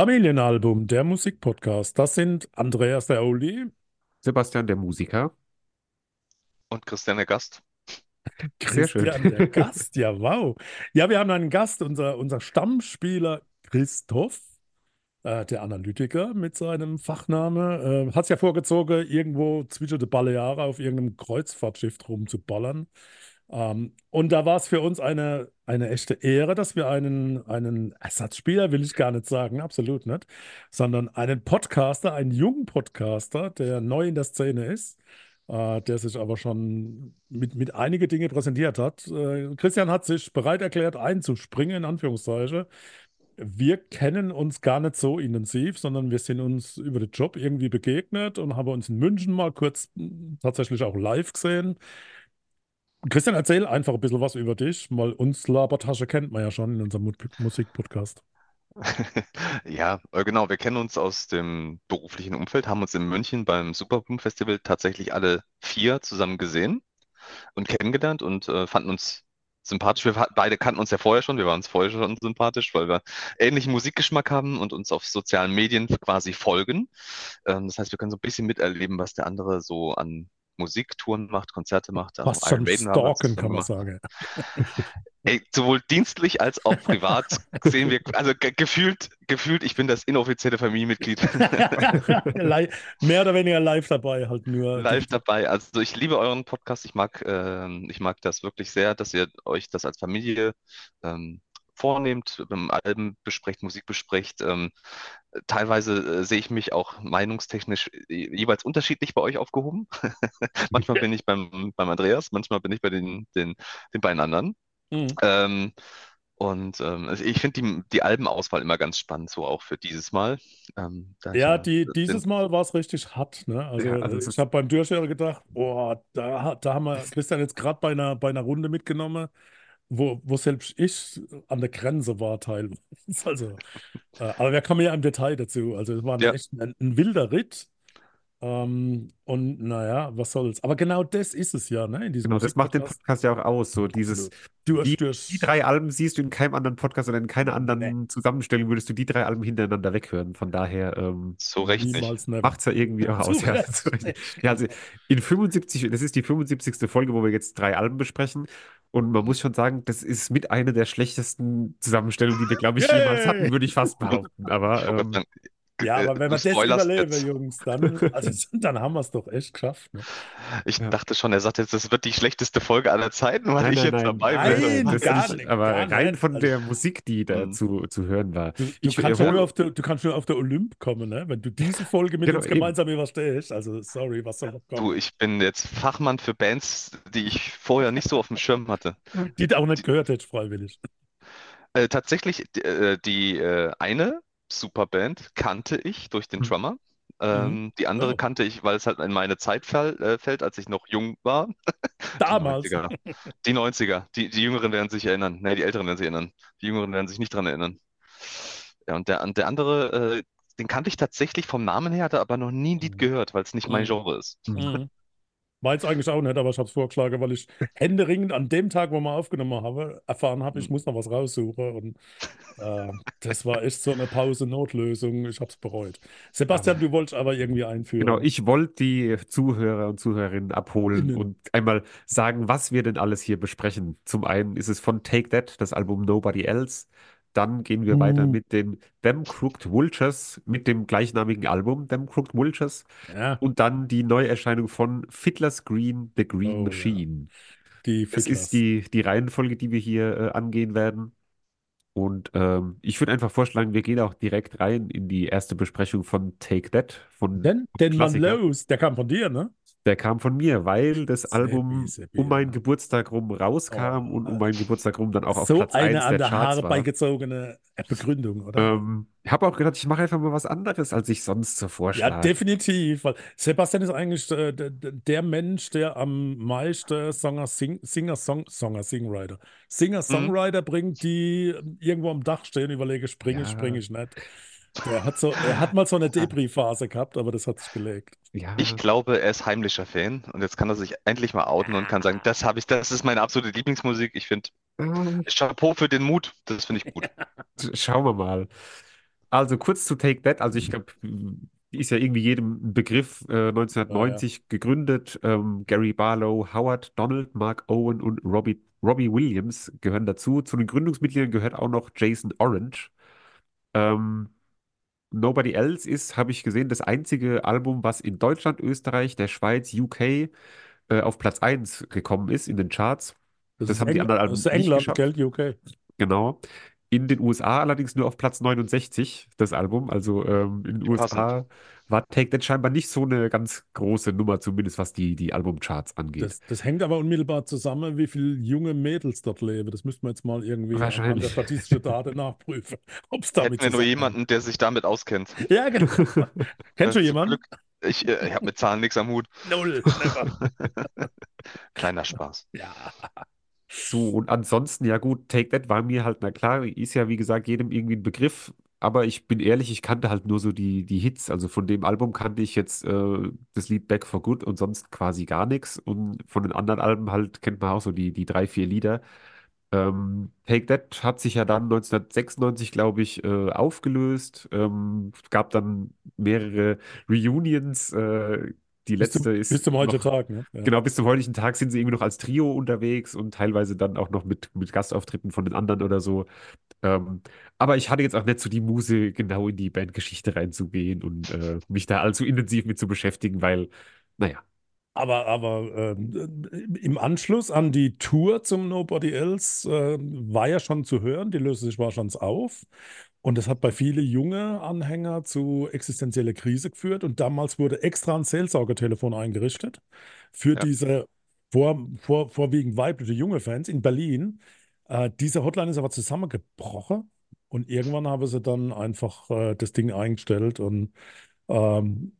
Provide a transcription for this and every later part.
Familienalbum, der Musikpodcast. Das sind Andreas der Oli, Sebastian, der Musiker. Und Christian der Gast. Sehr schön. Christian der Gast. Ja, wow. Ja, wir haben einen Gast, unser, unser Stammspieler Christoph, äh, der Analytiker mit seinem Fachname. Äh, hat es ja vorgezogen, irgendwo zwischen den Balearen auf irgendeinem Kreuzfahrtschiff rumzuballern. Ähm, und da war es für uns eine, eine echte Ehre, dass wir einen, einen Ersatzspieler, will ich gar nicht sagen, absolut nicht, sondern einen Podcaster, einen jungen Podcaster, der neu in der Szene ist, äh, der sich aber schon mit, mit einige Dinge präsentiert hat. Äh, Christian hat sich bereit erklärt, einzuspringen, in Anführungszeichen. Wir kennen uns gar nicht so intensiv, sondern wir sind uns über den Job irgendwie begegnet und haben uns in München mal kurz mh, tatsächlich auch live gesehen. Christian, erzähl einfach ein bisschen was über dich, weil uns Labertasche kennt man ja schon in unserem Mu- Musikpodcast. Ja, äh, genau. Wir kennen uns aus dem beruflichen Umfeld, haben uns in München beim Superboom Festival tatsächlich alle vier zusammen gesehen und kennengelernt und äh, fanden uns sympathisch. Wir beide kannten uns ja vorher schon, wir waren uns vorher schon sympathisch, weil wir ähnlichen Musikgeschmack haben und uns auf sozialen Medien quasi folgen. Ähm, das heißt, wir können so ein bisschen miterleben, was der andere so an Musiktouren macht, Konzerte macht. Haben wir stalken, kann man sagen. Ey, sowohl dienstlich als auch privat sehen wir, also ge gefühlt, gefühlt, ich bin das inoffizielle Familienmitglied Li- Mehr oder weniger live dabei, halt nur. live dabei. Also ich liebe euren Podcast. Ich mag, ähm, ich mag das wirklich sehr, dass ihr euch das als Familie ähm, vornehmt, ähm, Alben besprecht, Musik besprecht. Ähm, teilweise äh, sehe ich mich auch meinungstechnisch je- jeweils unterschiedlich bei euch aufgehoben. Manchmal bin ich beim, beim Andreas, manchmal bin ich bei den, den, den beiden anderen. Mhm. Ähm, und ähm, also ich finde die, die Albenauswahl immer ganz spannend, so auch für dieses Mal. Ähm, Ja, die, dieses Mal war es richtig hart. Ne? Also, Ja, also äh, ich habe beim Durchhören gedacht, boah, da, da haben wir Christian jetzt gerade bei einer, bei einer Runde mitgenommen, wo, wo selbst ich an der Grenze war teilweise. Also, äh, aber wir kommen ja im Detail dazu. Also es war ja, echt ein, ein wilder Ritt. Ähm, und naja, was soll's. Aber genau das ist es ja, ne, in diesem genau, das macht den. Podcast ja auch aus. So dieses. Durch, die, die durch. drei Alben siehst du in keinem anderen Podcast oder in keiner Nee, anderen Zusammenstellung würdest du die drei Alben hintereinander weghören. Von daher ähm, Recht never. macht es ja irgendwie auch aus. Ja, ja, also in 75, das ist die 75. Folge, wo wir jetzt drei Alben besprechen. Und man muss schon sagen, das ist mit einer der schlechtesten Zusammenstellungen, die wir, glaube ich, jemals hatten, würde ich fast behaupten. Aber ähm, Ja, aber wenn du wir das überleben, jetzt. Jungs, dann, also, dann haben wir es doch echt geschafft. Ne? Ich ja. dachte schon, er sagt jetzt, das wird die schlechteste Folge aller Zeiten, weil Nein, ich nein, jetzt nein, dabei bin. Nein, gar nicht, aber gar rein nicht. von Also, der Musik, die da Hm. zu, zu hören war. du, du Ich kannst nur auf der, du kannst nur auf der Olymp kommen, ne? Wenn du diese Folge mit genau, uns eben. gemeinsam überstehst. Also, sorry, was soll noch Du, kommen? ich bin jetzt Fachmann für Bands, die ich vorher nicht so auf dem Schirm hatte. Die du auch nicht gehört hättest, freiwillig. Äh, tatsächlich, äh, die äh, eine Superband kannte ich durch den Hm. Drummer. Mhm. Ähm, die andere Oh, kannte ich, weil es halt in meine Zeit fall, äh, fällt, als ich noch jung war. Die damals. 90er. Die 90er. Die, die Jüngeren werden sich erinnern. Ne, die Älteren werden sich erinnern. Die Jüngeren werden sich nicht dran erinnern. Ja, und der, der andere, äh, den kannte ich tatsächlich vom Namen her, hatte aber noch nie ein Lied Mhm. gehört, weil es nicht mein Mhm. Genre ist. Hm. Mhm. Meins eigentlich auch nicht, aber ich habe es vorgeschlagen, weil ich händeringend an dem Tag, wo wir aufgenommen haben, erfahren habe, ich Hm. muss noch was raussuchen. Und äh, das war echt so eine Pause-Notlösung. Ich habe es bereut. Sebastian, Aber du wolltest aber irgendwie genau, einführen. ich wollte die Zuhörer und Zuhörerinnen abholen Innen. und einmal sagen, was wir denn alles hier besprechen. Zum einen ist es von Take That, das Album Nobody Else. Dann gehen wir weiter Uh, mit den Them Crooked Vultures, mit dem gleichnamigen Album Them Crooked Vultures. ja. Und dann die Neuerscheinung von Fiddler's Green, The Green Oh ja. Machine. Die Das ist Fiddlers. die, die Reihenfolge, die wir hier äh, angehen werden. Und ähm, ich würde einfach vorschlagen, wir gehen auch direkt rein in die erste Besprechung von Take That, von Denn, denn man Klassiker. los, der kam von dir, ne? Der kam von mir, weil das Seppi, Album Seppi, um meinen ja. Geburtstag rum rauskam und um Oh, meinen Geburtstag rum dann auch auf so Platz eine 1 an der der Charts Haare war. beigezogene Begründung, oder? Ähm, ich habe auch gedacht, ich mache einfach mal was anderes, als ich sonst so Ja, vorschlage. definitiv. Weil Sebastian ist eigentlich äh, der, der der Mensch, der am meisten Songer, Sing, Singer, Song, Songer, Singwriter, Singer, Mhm. Songwriter bringt, die irgendwo am Dach stehen, überlege, springe ich, springe Ja, ich nicht. Der hat so, er hat mal so eine Depri-Phase gehabt, aber das hat sich gelegt. ja. Ich glaube, er ist heimlicher Fan und jetzt kann er sich endlich mal outen und kann sagen, das habe ich, das ist meine absolute Lieblingsmusik. Ich finde, Äh, Chapeau für den Mut, das finde ich gut. Schauen wir mal. Also kurz zu Take That. Also ich glaube, die ist ja irgendwie jedem Begriff. Äh, Ja, ja. 1990 gegründet. Ähm, Gary Barlow, Howard Donald, Mark Owen und Robbie, Robbie Williams gehören dazu. Zu den Gründungsmitgliedern gehört auch noch Jason Orange. Ähm, Nobody Else ist, habe ich gesehen, das einzige Album, was in Deutschland, Österreich, der Schweiz, UK äh, auf Platz 1 gekommen ist in den Charts. Das Das haben die Engl anderen das ist Alben nicht England, geschafft. gell, UK. Genau. In den USA allerdings nur auf Platz 69, das Album. Also ähm, in den. USA war Take That scheinbar nicht so eine ganz große Nummer, zumindest was die, die Albumcharts angeht. Das, das hängt aber unmittelbar zusammen, wie viele junge Mädels dort leben. Das müssten wir jetzt mal irgendwie an- an der Wahrscheinlich. statistischen Daten nachprüfen, ob es Hätten damit wir nur jemanden, der sich damit auskennt. Ja, genau. Kennst du jemanden? Glück, ich, äh, ich habe mit Zahlen nichts am Hut. Null. Kleiner Spaß. Ja. So, und ansonsten, ja gut, Take That war mir halt, na klar, ist ja wie gesagt jedem irgendwie ein Begriff, aber ich bin ehrlich, ich kannte halt nur so die, die Hits. Also von dem Album kannte ich jetzt äh, das Lied Back for Good und sonst quasi gar nichts. Und von den anderen Alben halt kennt man auch so die, die drei, vier Lieder. Ähm, Take That hat sich ja dann 1996, glaube ich, äh, aufgelöst. Ähm, gab dann mehrere Reunions. Äh, die Bis zum, letzte bis ist zum noch heutigen Tag, ne? Ja. Genau, bis zum heutigen Tag sind sie irgendwie noch als Trio unterwegs und teilweise dann auch noch mit, mit Gastauftritten von den anderen oder so. Ähm, aber ich hatte jetzt auch nicht so die Muse, genau in die Bandgeschichte reinzugehen und äh, mich da allzu intensiv mit zu beschäftigen, weil, naja, Aber, aber ähm, im Anschluss an die Tour zum Nobody Else äh, war ja schon zu hören, die löste sich wahrscheinlich auf. Und das hat bei vielen junge Anhänger zu existenzieller Krise geführt. Und damals wurde extra ein Seelsorgertelefon eingerichtet für Ja. diese vor, vor, vorwiegend weibliche junge Fans in Berlin. Äh, diese Hotline ist aber zusammengebrochen. Und irgendwann haben sie dann einfach äh, das Ding eingestellt und ähm,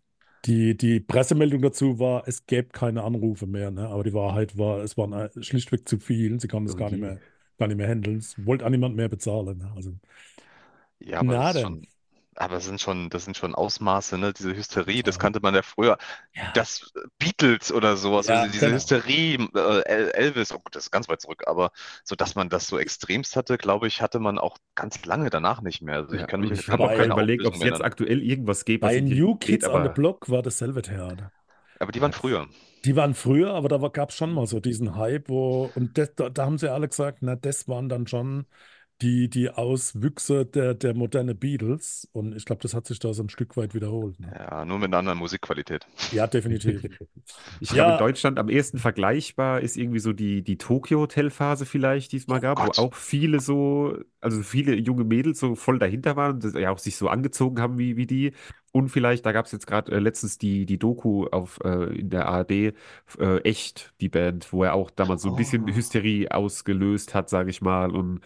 die, die Pressemeldung dazu war, es gäbe keine Anrufe mehr, ne? Aber die Wahrheit war, es waren äh, schlichtweg zu viel. Sie konnten es gar nicht mehr, gar nicht mehr handeln. Es wollte auch niemand mehr bezahlen. Ne? Also, Ja, aber na das ist denn. schon, aber das sind schon, das sind schon Ausmaße, ne? Diese Hysterie, das Ja. kannte man ja früher. Ja. Das Beatles oder sowas, Ja, also diese genau. Hysterie, äh, El- Elvis, oh gut, das ist ganz weit zurück, aber so, dass man das so extremst hatte, glaube ich, hatte man auch ganz lange danach nicht mehr. Also ich ja, kann und mich ich kann habe auch gerade keine überlegt, ob Auflösung es jetzt erinnern. aktuell irgendwas gibt, was Bei in die New Richtung geht, Kids on the aber Block war dasselbe Theater. Aber die waren früher. Die waren früher, aber da gab es schon mal so diesen Hype, wo, und das, da, da haben sie alle gesagt, na, das waren dann schon die, die Auswüchse der, der moderne Beatles. Und ich glaube, das hat sich da so ein Stück weit wiederholt. Ne? Ja, nur mit einer anderen Musikqualität. Ja, definitiv. Ich glaube, in Ja, Deutschland am ehesten vergleichbar ist irgendwie so die, die Tokyo-Hotel-Phase vielleicht, die es mal Oh gab, wo Gott. auch viele so, also viele junge Mädels so voll dahinter waren und ja auch sich so angezogen haben wie, wie die. Und vielleicht, da gab es jetzt gerade äh, letztens die, die Doku auf, äh, in der ARD, äh, Echt, die Band, wo er auch damals so ein bisschen Oh. Hysterie ausgelöst hat, sage ich mal. Und.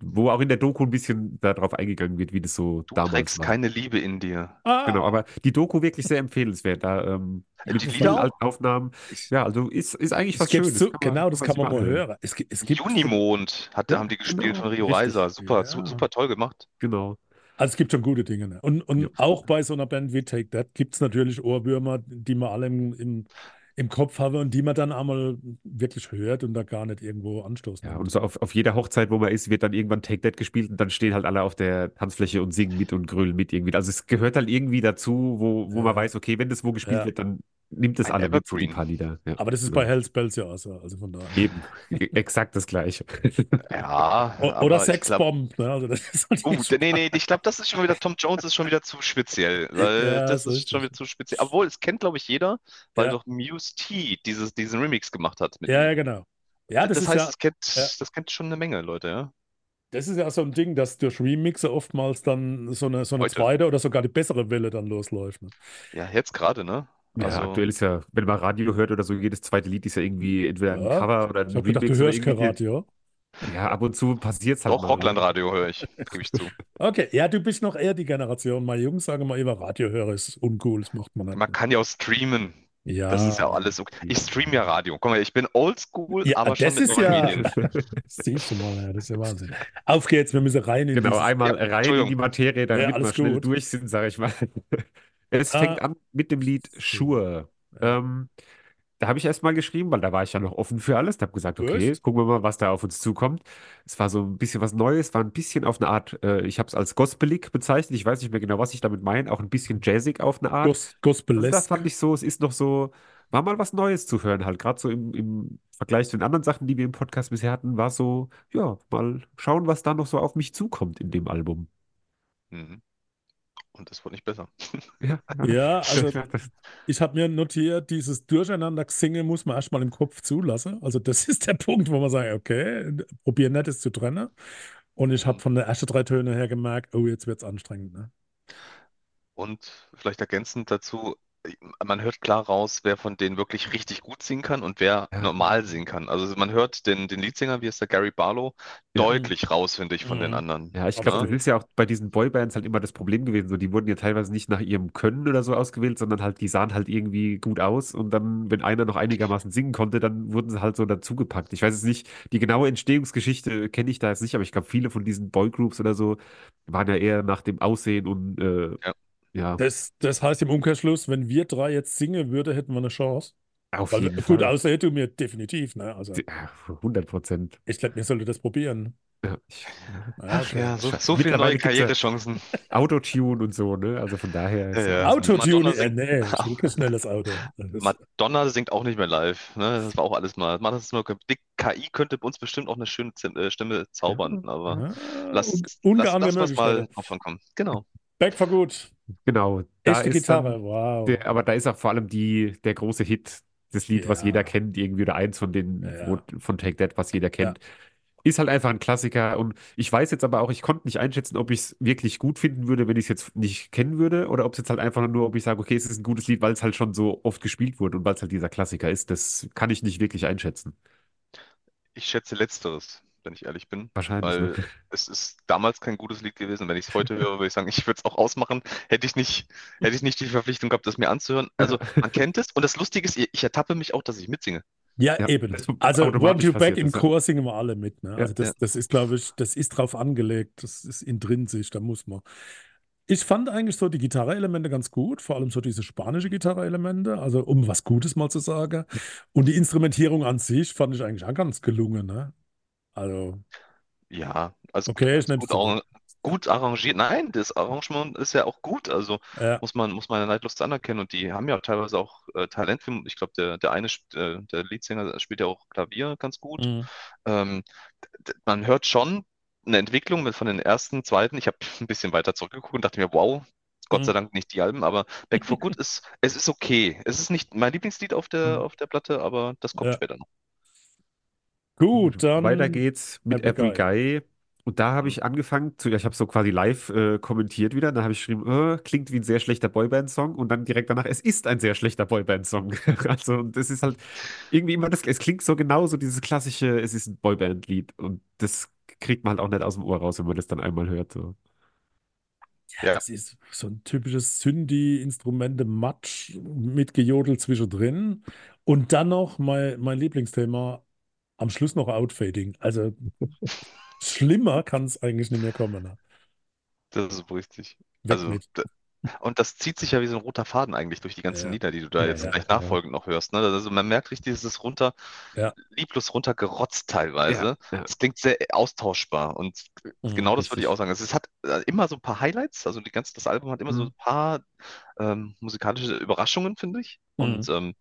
Wo auch in der Doku ein bisschen darauf eingegangen wird, wie das so Du damals trägst war. keine Liebe in dir. Genau, Ah, aber die Doku wirklich sehr empfehlenswert. Da ähm, Ja, mit die vielen alten Aufnahmen. Ja, also ist, ist eigentlich es was gibt Schönes. Kann man, genau, das kann man sich mal hören. Es, gibt- es gibt, Junimond hat, Ja, haben die gespielt genau, von Rio. Reiser. Super, su- ja. super toll gemacht. Genau. Also es gibt schon gute Dinge. Ne? Und, und Ja. auch bei so einer Band wie Take That gibt es natürlich Ohrwürmer, die man alle im, im, im Kopf haben und die man dann einmal wirklich hört und da gar nicht irgendwo anstoßen Ja, und so auf, auf jeder Hochzeit, wo man ist, wird dann irgendwann Take That gespielt und dann stehen halt alle auf der Tanzfläche und singen mit und grölen mit irgendwie. Also es gehört halt irgendwie dazu, wo, wo Ja. man weiß, okay, wenn das wo gespielt Ja. wird, dann nimmt es Ein alle mit, so die Evergreen. paar Lieder. Ja, Aber das ist genau. bei Hells Bells ja auch so. Also von daher. Eben, E- exakt das Gleiche. Ja, O- Oder Sexbomb. Ne? Also das ist halt nee, nee, ich glaube, das ist schon wieder, Tom Jones ist schon wieder zu speziell, weil Ja, das ist ist schon wieder zu speziell. Obwohl, es kennt, glaube ich, jeder, weil Ja. doch Muse T dieses, diesen Remix gemacht hat mit Ja, ja, genau. Ja, das Das ist heißt, ja, es kennt, ja. das kennt schon eine Menge Leute, ja. Das ist ja so ein Ding, dass durch Remixer oftmals dann so eine, so eine Heute. zweite oder sogar die bessere Welle dann losläuft. Ne? Ja, jetzt gerade, ne? Ja, Also, aktuell ist ja, wenn man Radio hört oder so, jedes zweite Lied ist ja irgendwie entweder ein Ja, Cover oder ein ich habe gedacht, du hörst kein. Radio. Ja, ab und zu passiert es halt auch mal. Ne? Rockland-Radio höre ich, gebe ich zu. Okay, ja, du bist noch eher die Generation. Meine Jungs sagen immer, immer Radio hören ist uncool, das macht man nicht. Man kann ja auch streamen. Ja, Das ist ja auch alles okay. Ich streame ja Radio. Guck mal, ich bin oldschool, Ja, aber schon das mit ist ja- siehst du mal, ja, das ist ja Wahnsinn. Auf geht's, wir müssen rein in Genau, dieses- einmal Ja, rein in die. Materie, Ja, damit wir alles schnell gut. durch sind, sage ich mal. Es Ah, fängt an mit dem Lied. Sure. Ähm, Da habe ich erst mal geschrieben, weil da war ich ja noch offen für alles. Da habe gesagt, okay, Echt? gucken wir mal, was da auf uns zukommt. Es war so ein bisschen was Neues, war ein bisschen auf eine Art, äh, ich habe es als gospelig bezeichnet. Ich weiß nicht mehr genau, was ich damit meine. Auch ein bisschen jazzig auf eine Art. Gos Also das fand ich so, es ist noch so, war mal was Neues zu hören halt. Gerade so im, im Vergleich zu den anderen Sachen, die wir im Podcast bisher hatten, war so, ja, mal schauen, was da noch so auf mich zukommt in dem Album. Mhm. Und das wird nicht besser. Ja, Ja, also ich habe mir notiert, dieses Durcheinander-Gesingen muss man erstmal im Kopf zulassen. Also das ist der Punkt, wo man sagt, okay, probier nicht, es zu trennen. Und ich habe von den ersten drei Tönen her gemerkt, oh, jetzt wird es anstrengend. Ne? Und vielleicht ergänzend dazu, man hört klar raus, wer von denen wirklich richtig gut singen kann und wer ja, normal singen kann. Also man hört den, den Leadsänger, wie ist der Gary Barlow, ja. deutlich raus, finde ich, von den Mhm. anderen. Ja, ich glaube, das ist ja auch bei diesen Boybands halt immer das Problem gewesen. So, die wurden ja teilweise nicht nach ihrem Können oder so ausgewählt, sondern halt, die sahen halt irgendwie gut aus. Und dann, wenn einer noch einigermaßen singen konnte, dann wurden sie halt so dazugepackt. Ich weiß jetzt nicht, die genaue Entstehungsgeschichte kenne ich da jetzt nicht, aber ich glaube, viele von diesen Boygroups oder so waren ja eher nach dem Aussehen und äh, Ja. Ja, Das, das heißt im Umkehrschluss, wenn wir drei jetzt singen würden, hätten wir eine Chance. auf Weil jeden gut Fall. aussehen tun wir definitiv. Ne? Also Ja, 100 Prozent. ich glaube, wir sollten das probieren. Ja, ich, Ja, Ach okay. ja, so, so viele neue Karrierechancen. Autotune und so, ne? Also von daher ist Ja, ja. Autotune, Madonna äh, singt- nee, kein schnelles Auto. Madonna singt auch nicht mehr live. Ne? Das war auch alles mal. Macht das nur, die KI könnte bei uns bestimmt auch eine schöne äh, Stimme zaubern, aber ja, lass, uns mal drauf ankommen. Genau. Back for Good. Genau, da Echte ist dann Gitarre, wow. der, aber da ist auch vor allem die, der große Hit, das Lied, was Ja. jeder kennt, irgendwie, oder eins von den, Ja, wo, ja. von Take That, was jeder kennt. Ist halt einfach ein Klassiker und ich weiß jetzt aber auch, ich konnte nicht einschätzen, ob ich es wirklich gut finden würde, wenn ich es jetzt nicht kennen würde, oder ob es jetzt halt einfach nur, ob ich sage, okay, es ist ein gutes Lied, weil es halt schon so oft gespielt wurde und weil es halt dieser Klassiker ist. Das kann ich nicht wirklich einschätzen. Ich schätze Letzteres, wenn ich ehrlich bin. Wahrscheinlich, Weil ne? es ist damals kein gutes Lied gewesen. Wenn ich es heute höre, würde ich sagen, ich würde es auch ausmachen. Hätte ich nicht, hätte ich nicht die Verpflichtung gehabt, das mir anzuhören. Also man kennt es. Und das Lustige ist, ich ertappe mich auch, dass ich mitsinge. Ja, Ja, eben. das Also Want You Back im. Chor singen wir alle mit. Ne? Ja, Also das, ja. das ist, glaube ich, das ist drauf angelegt. Das ist intrinsisch, da muss man. Ich fand eigentlich so die Gitarre-Elemente ganz gut, vor allem so diese spanische Gitarre-Elemente, also um was Gutes mal zu sagen. Und die Instrumentierung an sich fand ich eigentlich auch ganz gelungen. Ne? Also, Ja, also okay, ich gut, gut, gut arrangiert. Nein, das Arrangement ist ja auch gut. Also Ja, muss man, muss man neidlos anerkennen. Und die haben ja teilweise auch äh, Talent für, ich glaube, der, der eine, äh, der Leadsänger spielt ja auch Klavier ganz gut. mhm. Ähm, man hört schon eine Entwicklung mit von den ersten, zweiten. Ich habe ein bisschen weiter zurückgeguckt und dachte mir, wow, Gott sei Mhm. Dank nicht die Alben, aber Back for Good ist, es ist okay. Es ist nicht mein Lieblingslied auf der, Mhm. auf der Platte, aber das kommt Ja. später noch. Gut, dann Weiter geht's mit Every Every Guy. Und da habe ich angefangen zu, ich habe so quasi live äh, kommentiert wieder. Da habe ich geschrieben, äh, klingt wie ein sehr schlechter Boyband-Song. Und dann direkt danach, es ist ein sehr schlechter Boyband-Song. Also, und es ist halt irgendwie immer das, es klingt so genauso, dieses klassische, es ist ein Boyband-Lied. Und das kriegt man halt auch nicht aus dem Ohr raus, wenn man das dann einmal hört. So. Ja, Ja. das ist so ein typisches Synthi-Instrumente-Matsch mit Gejodel zwischendrin. Und dann noch mein, mein Lieblingsthema, am Schluss noch Outfading. Also schlimmer kann es eigentlich nicht mehr kommen. Ne? Das ist richtig. Weg Also, mit. und das zieht sich ja wie so ein roter Faden eigentlich durch die ganzen Ja. Lieder, die du da Ja, jetzt ja, gleich ja. nachfolgend noch hörst. Ne? Also man merkt richtig, es ist runter, Ja. lieblos runtergerotzt teilweise. Es klingt sehr austauschbar und Mhm, genau das würde ich auch sagen. Es, hat äh, immer so ein paar Highlights, also die ganze, das Album hat immer so Mhm. ein paar ähm, musikalische Überraschungen, finde ich. Mhm. Und ähm,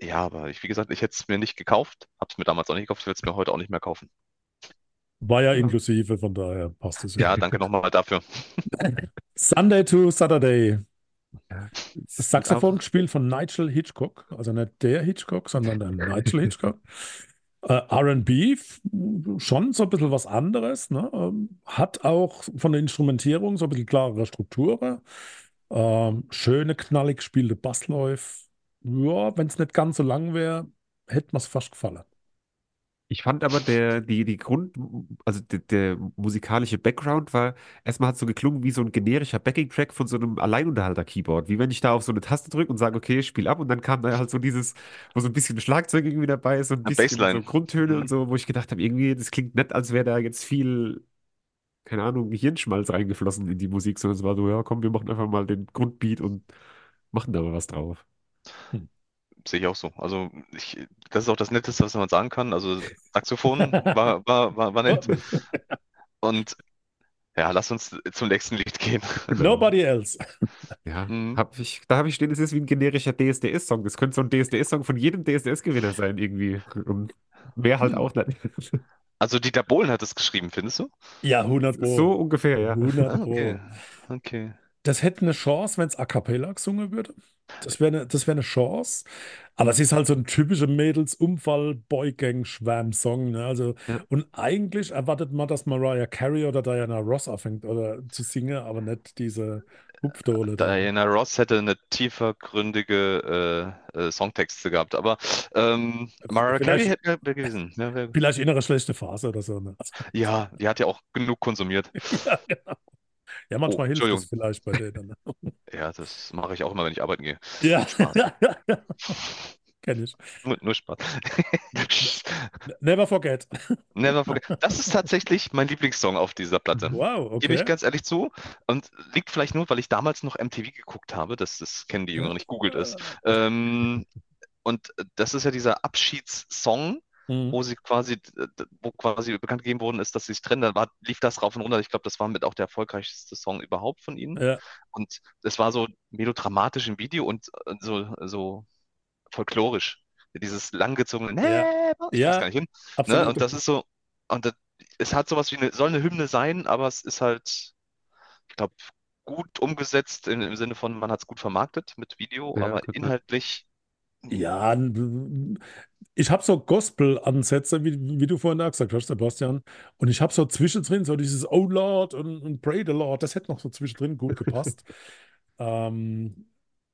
ja, aber ich, wie gesagt, ich hätte es mir nicht gekauft, habe es mir damals auch nicht gekauft, ich will es mir heute auch nicht mehr kaufen. War ja inklusive, von daher passt es Ja, danke nochmal dafür. Sunday to Saturday. Das Saxophon gespielt von Nigel Hitchcock, also nicht der Hitchcock, sondern der Nigel Hitchcock. Äh, R&B, schon so ein bisschen was anderes, ne? Ähm, Hat auch von der Instrumentierung so ein bisschen klarere Strukturen. Ähm, schöne, knallig gespielte Bassläufe. Ja, wenn es nicht ganz so lang wäre, hätte mir es fast gefallen. Ich fand aber der, die, die Grund, also der, der musikalische Background war, erstmal hat so geklungen wie so ein generischer Backing-Track von so einem Alleinunterhalter-Keyboard. Wie wenn ich da auf so eine Taste drücke und sage, okay, spiel ab und dann kam da halt so dieses, wo so ein bisschen Schlagzeug irgendwie dabei ist, so ein bisschen so. Grundtöne Mhm. und so, wo ich gedacht habe, irgendwie, das klingt nett, als wäre da jetzt viel, keine Ahnung, Hirnschmalz reingeflossen in die Musik, sondern es war so, ja, komm, wir machen einfach mal den Grundbeat und machen da mal was drauf. Sehe ich auch so. Also ich, das ist auch das Netteste, was man sagen kann. Also Saxophon war, war, war, war nett. Und ja, lass uns zum nächsten Lied gehen. Genau. Nobody else. Ja, Mhm. hab ich, da habe ich stehen, es ist wie ein generischer DSDS-Song. Das könnte so ein DSDS-Song von jedem DSDS-Gewinner sein, irgendwie. Und mehr halt Hm. auch nicht. Also Dieter Bohlen hat es geschrieben, findest du? Ja, 100 Pro. So ungefähr, ja. 100 Ah, Pro. okay. Okay. Das hätte eine Chance, wenn es a cappella gesungen würde. Das wäre eine, das wäre eine Chance. Aber es ist halt so ein typischer Mädels-Umfall-Boygang-Schwärm-Song. Ne? Also, Ja. und eigentlich erwartet man, dass Mariah Carey oder Diana Ross anfängt oder zu singen, aber nicht diese Hupfdohle da. Diana Ross hätte eine tiefergründige äh, äh, Songtexte gehabt, aber ähm, Mariah Carey hätte wär gewesen. Ja, wär, Vielleicht innere schlechte Phase oder so. Ne? Ja, die hat ja auch genug konsumiert. ja, genau. Ja, manchmal Oh, hilft es vielleicht bei denen. Ne? Ja, das mache ich auch immer, wenn ich arbeiten gehe. Ja, kenn ich. Nur, nur Spaß. Never forget. Never forget. Das ist tatsächlich mein Lieblingssong auf dieser Platte. Wow, Gebe ich okay. ganz ehrlich zu. Und liegt vielleicht nur, weil ich damals noch MTV geguckt habe. Das, das kennen die Jüngeren nicht, googelt es. Ähm, und das ist ja dieser Abschiedssong, Mhm. wo sie quasi, wo quasi bekannt gegeben worden ist, dass sie sich trennen. Da war, lief das rauf und runter. Ich glaube, das war mit auch der erfolgreichste Song überhaupt von ihnen. Ja, Und es war so melodramatisch im Video und äh, so, so folklorisch. Dieses langgezogene, Ja. nee, ich Ja, weiß gar nicht hin. Ne? Und das ist so, und das, es hat sowas wie eine, soll eine Hymne sein, aber es ist halt, ich glaube, gut umgesetzt im, im Sinne von, man hat es gut vermarktet mit Video, Ja, aber inhaltlich, Ja, ich habe so Gospel-Ansätze, wie, wie du vorhin auch gesagt hast, Sebastian. Und ich habe so zwischendrin so dieses Oh Lord und, und Pray the Lord, das hätte noch so zwischendrin gut gepasst. ähm,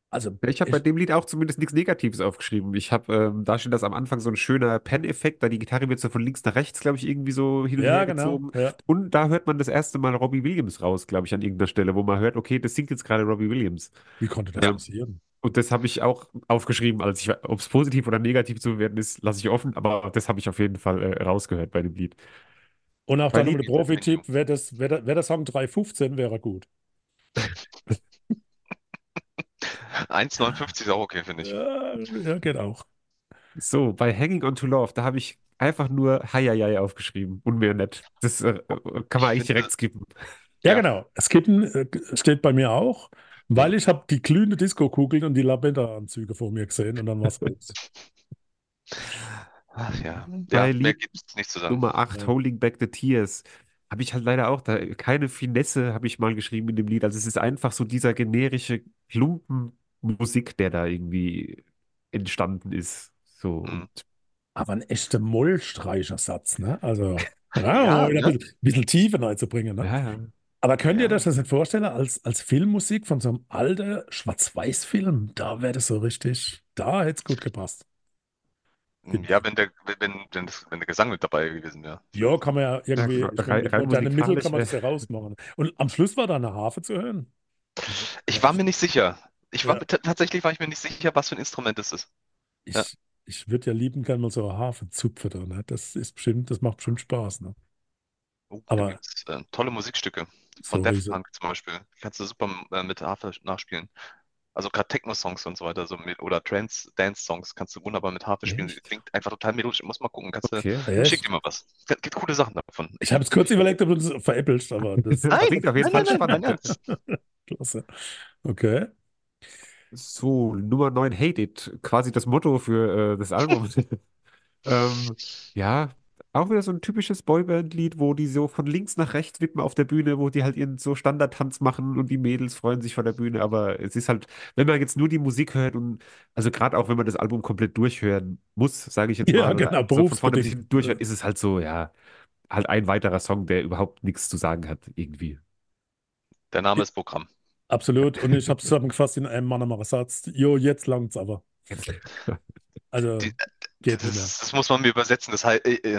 also, Ich habe bei dem Lied auch zumindest nichts Negatives aufgeschrieben. Ich habe, ähm, da steht das am Anfang so ein schöner Pen-Effekt, da die Gitarre wird so von links nach rechts, glaube ich, irgendwie so hin und ja, her genau. gezogen. Ja. Und da hört man das erste Mal Robbie Williams raus, glaube ich, an irgendeiner Stelle, wo man hört, okay, das singt jetzt gerade Robbie Williams. Wie konnte das Ja. passieren? Und das habe ich auch aufgeschrieben, als ich, ob es positiv oder negativ zu bewerten ist, lasse ich offen, aber das habe ich auf jeden Fall äh, rausgehört bei dem Lied. Und auch Bei dann der Profi-Tipp, wäre das, wär, wär der Song 315, wäre gut. 1,59 ist auch okay, finde ich. Ja, ja, geht auch. So, bei Hanging On to Love, da habe ich einfach nur Heieiei aufgeschrieben und mehr nicht. Das äh, kann man eigentlich finde- direkt skippen. Ja, Ja. genau. Skippen äh, steht bei mir auch, weil ich habe die glühende Disco-Kugeln und die Lavender-Anzüge vor mir gesehen und dann war es gut. Ach ja, ja, mehr Lied gibt es nicht zu sagen. Nummer 8, Ja. Holding Back the Tears. Habe ich halt leider auch da keine Finesse, habe ich mal geschrieben in dem Lied. Also es ist einfach so dieser generische Klumpenmusik, der da irgendwie entstanden ist. So. Mhm. Aber ein echter Mollstreichersatz, ne? Also, ja, Ja, ja. ein bisschen, bisschen Tiefe reinzubringen, ne? ja, ja. Aber könnt ihr Ja. euch das nicht vorstellen, als, als Filmmusik von so einem alten Schwarz-Weiß-Film? Da wäre das so richtig, da hätte es gut gepasst. Ja, wenn der, wenn, wenn, das, wenn der Gesang mit dabei gewesen wäre. Ja, kann man ja irgendwie, Ja, ich rein- meine, mit modernen Mitteln kann man das ja rausmachen. Und am Schluss war da eine Harfe zu hören. Ich war mir nicht sicher. Ich war, Ja. tatsächlich war ich mir nicht sicher, was für ein Instrument es ist. Ich, Ja. ich würde ja lieben gerne mal so eine Harfe zupfen da, ne? Das ist bestimmt, das macht bestimmt Spaß, ne? Oh, Aber- da gibt's äh, tolle Musikstücke. Von Daft Sowieso. Punk zum Beispiel. Die kannst du super äh, mit Harfe nachspielen. Also gerade Techno-Songs und so weiter, so mit, oder Trance-Dance-Songs kannst du wunderbar mit Harfe spielen. Echt? Klingt einfach total melodisch. Muss mal gucken. Kannst du, Okay. Ich schick dir mal was. Es gibt coole Sachen davon. ich habe jetzt kurz überlegt, ob du das veräppelst, aber das Das klingt auf jeden Fall nein, nein, spannend. nein, nein. klasse. Okay. So, Nummer 9, Hate It. Quasi das Motto für äh, das Album. ähm, ja, auch wieder so ein typisches Boyband-Lied, wo die so von links nach rechts wippen auf der Bühne, wo die halt ihren so Standardtanz machen und die Mädels freuen sich vor der Bühne. Aber es ist halt, wenn man jetzt nur die Musik hört und also gerade auch wenn man das Album komplett durchhören muss, sage ich jetzt Ja, mal, genau, so von vorne bis berufsbedingt. hinten durchhört, ist es halt so, ja, halt ein weiterer Song, der überhaupt nichts zu sagen hat, irgendwie. Der Name ist Programm. Absolut. Und ich habe zusammengefasst in einem Mann am Satz. Jo, jetzt langt's aber. Also, Die- geht Das, mehr. das muss man mir übersetzen. Das heißt, äh,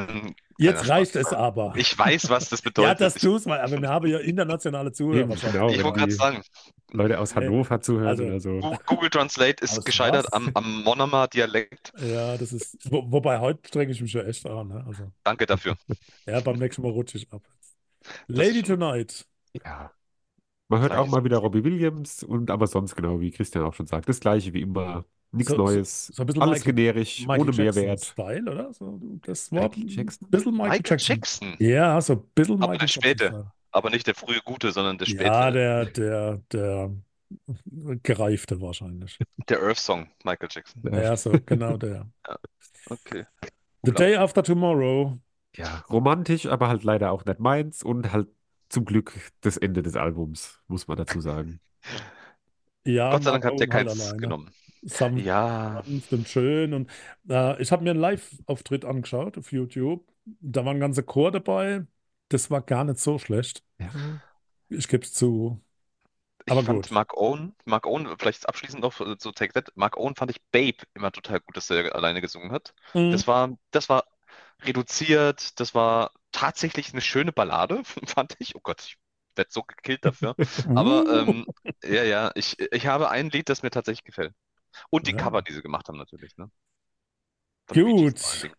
Jetzt reicht Spaß. es aber. Ich weiß, was das Ja, bedeutet. das Ich, tust mal, aber wir haben ja internationale Zuhörerschaft. genau, ich wollte gerade sagen, Leute aus Nee, Hannover zuhören also- oder so. Google Translate ist Aus gescheitert was? am, am Monomer-Dialekt. Ja, das ist, wo, wobei heute strenge ich mich ja echt an. Ne? Also, Danke dafür. ja, beim nächsten Mal rutsche ich ab. Lady. Tonight. Ja. Man hört auch mal wieder Robbie Williams und aber sonst genau, wie Christian auch schon sagt, das gleiche wie immer. Nichts So, Neues. so ein bisschen Alles Michael, generisch, Michael ohne Jackson Mehrwert. Style, oder? So, das war Michael ein Jackson? bisschen Michael Michael Jackson. Jackson. Ja, so ein bisschen Aber Michael der Jackson späte. Style. Aber nicht der frühe Gute, sondern der Ja, späte. der, der, der gereifte wahrscheinlich. Der Earth Song, Michael Jackson. Ja. Ja, so genau der. Okay. The. Day After Tomorrow. Ja, romantisch, aber halt leider auch nicht meins und halt zum Glück das Ende des Albums, muss man dazu sagen. Ja, Gott sei Dank Mark habt ihr Owen halt keins genommen. Sanft, Ja, und schön. Und äh, ich habe mir einen Live-Auftritt angeschaut auf YouTube. Da war ein ganzer Chor dabei. Das war gar nicht so schlecht. Ja. Ich gebe es zu. ich Aber fand gut. Mark Owen, Mark Owen, vielleicht abschließend noch äh, zu Take That, Mark Owen fand ich Babe immer total gut, dass er alleine gesungen hat. Mhm. Das war, das war reduziert, das war tatsächlich eine schöne Ballade, fand ich. Oh Gott, ich werde so gekillt dafür. Aber ähm, ja, ja, ich, ich habe ein Lied, das mir tatsächlich gefällt. Und die Ja. Cover, die sie gemacht haben, natürlich, ne? Gut.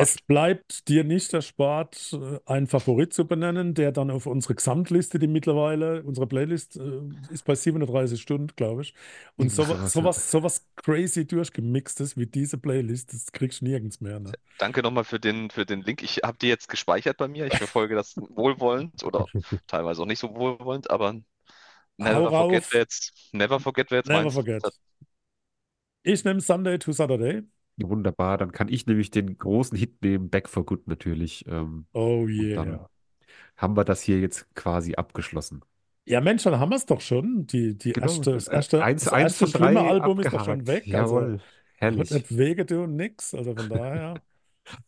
Es bleibt dir nicht erspart, äh, einen Favorit zu benennen, der dann auf unsere Gesamtliste, die mittlerweile, unsere Playlist äh, ist bei 37 Stunden, glaube ich. Und sowas, ja. sowas, sowas crazy durchgemixtes wie diese Playlist, das kriegst du nirgends mehr. Ne? Danke nochmal für den, für den Link. Ich habe die jetzt gespeichert bei mir. Ich verfolge das wohlwollend oder teilweise auch nicht so wohlwollend, aber Hau never forget, rauf. wer jetzt, never forget, wer jetzt Never forget. hat. Ich nehme Sunday to Saturday. Wunderbar, dann kann ich nämlich den großen Hit nehmen, Back for Good natürlich. Ähm, Oh und yeah. dann haben wir das hier jetzt quasi abgeschlossen. Ja, Mensch, dann haben wir es doch schon. Die, die Genau, erste, das äh, erste, eins, das eins erste von schlimme drei Album ist doch schon abgehakt. weg. Also Jawohl, wird herrlich. nicht wegetun, nix. Also von daher.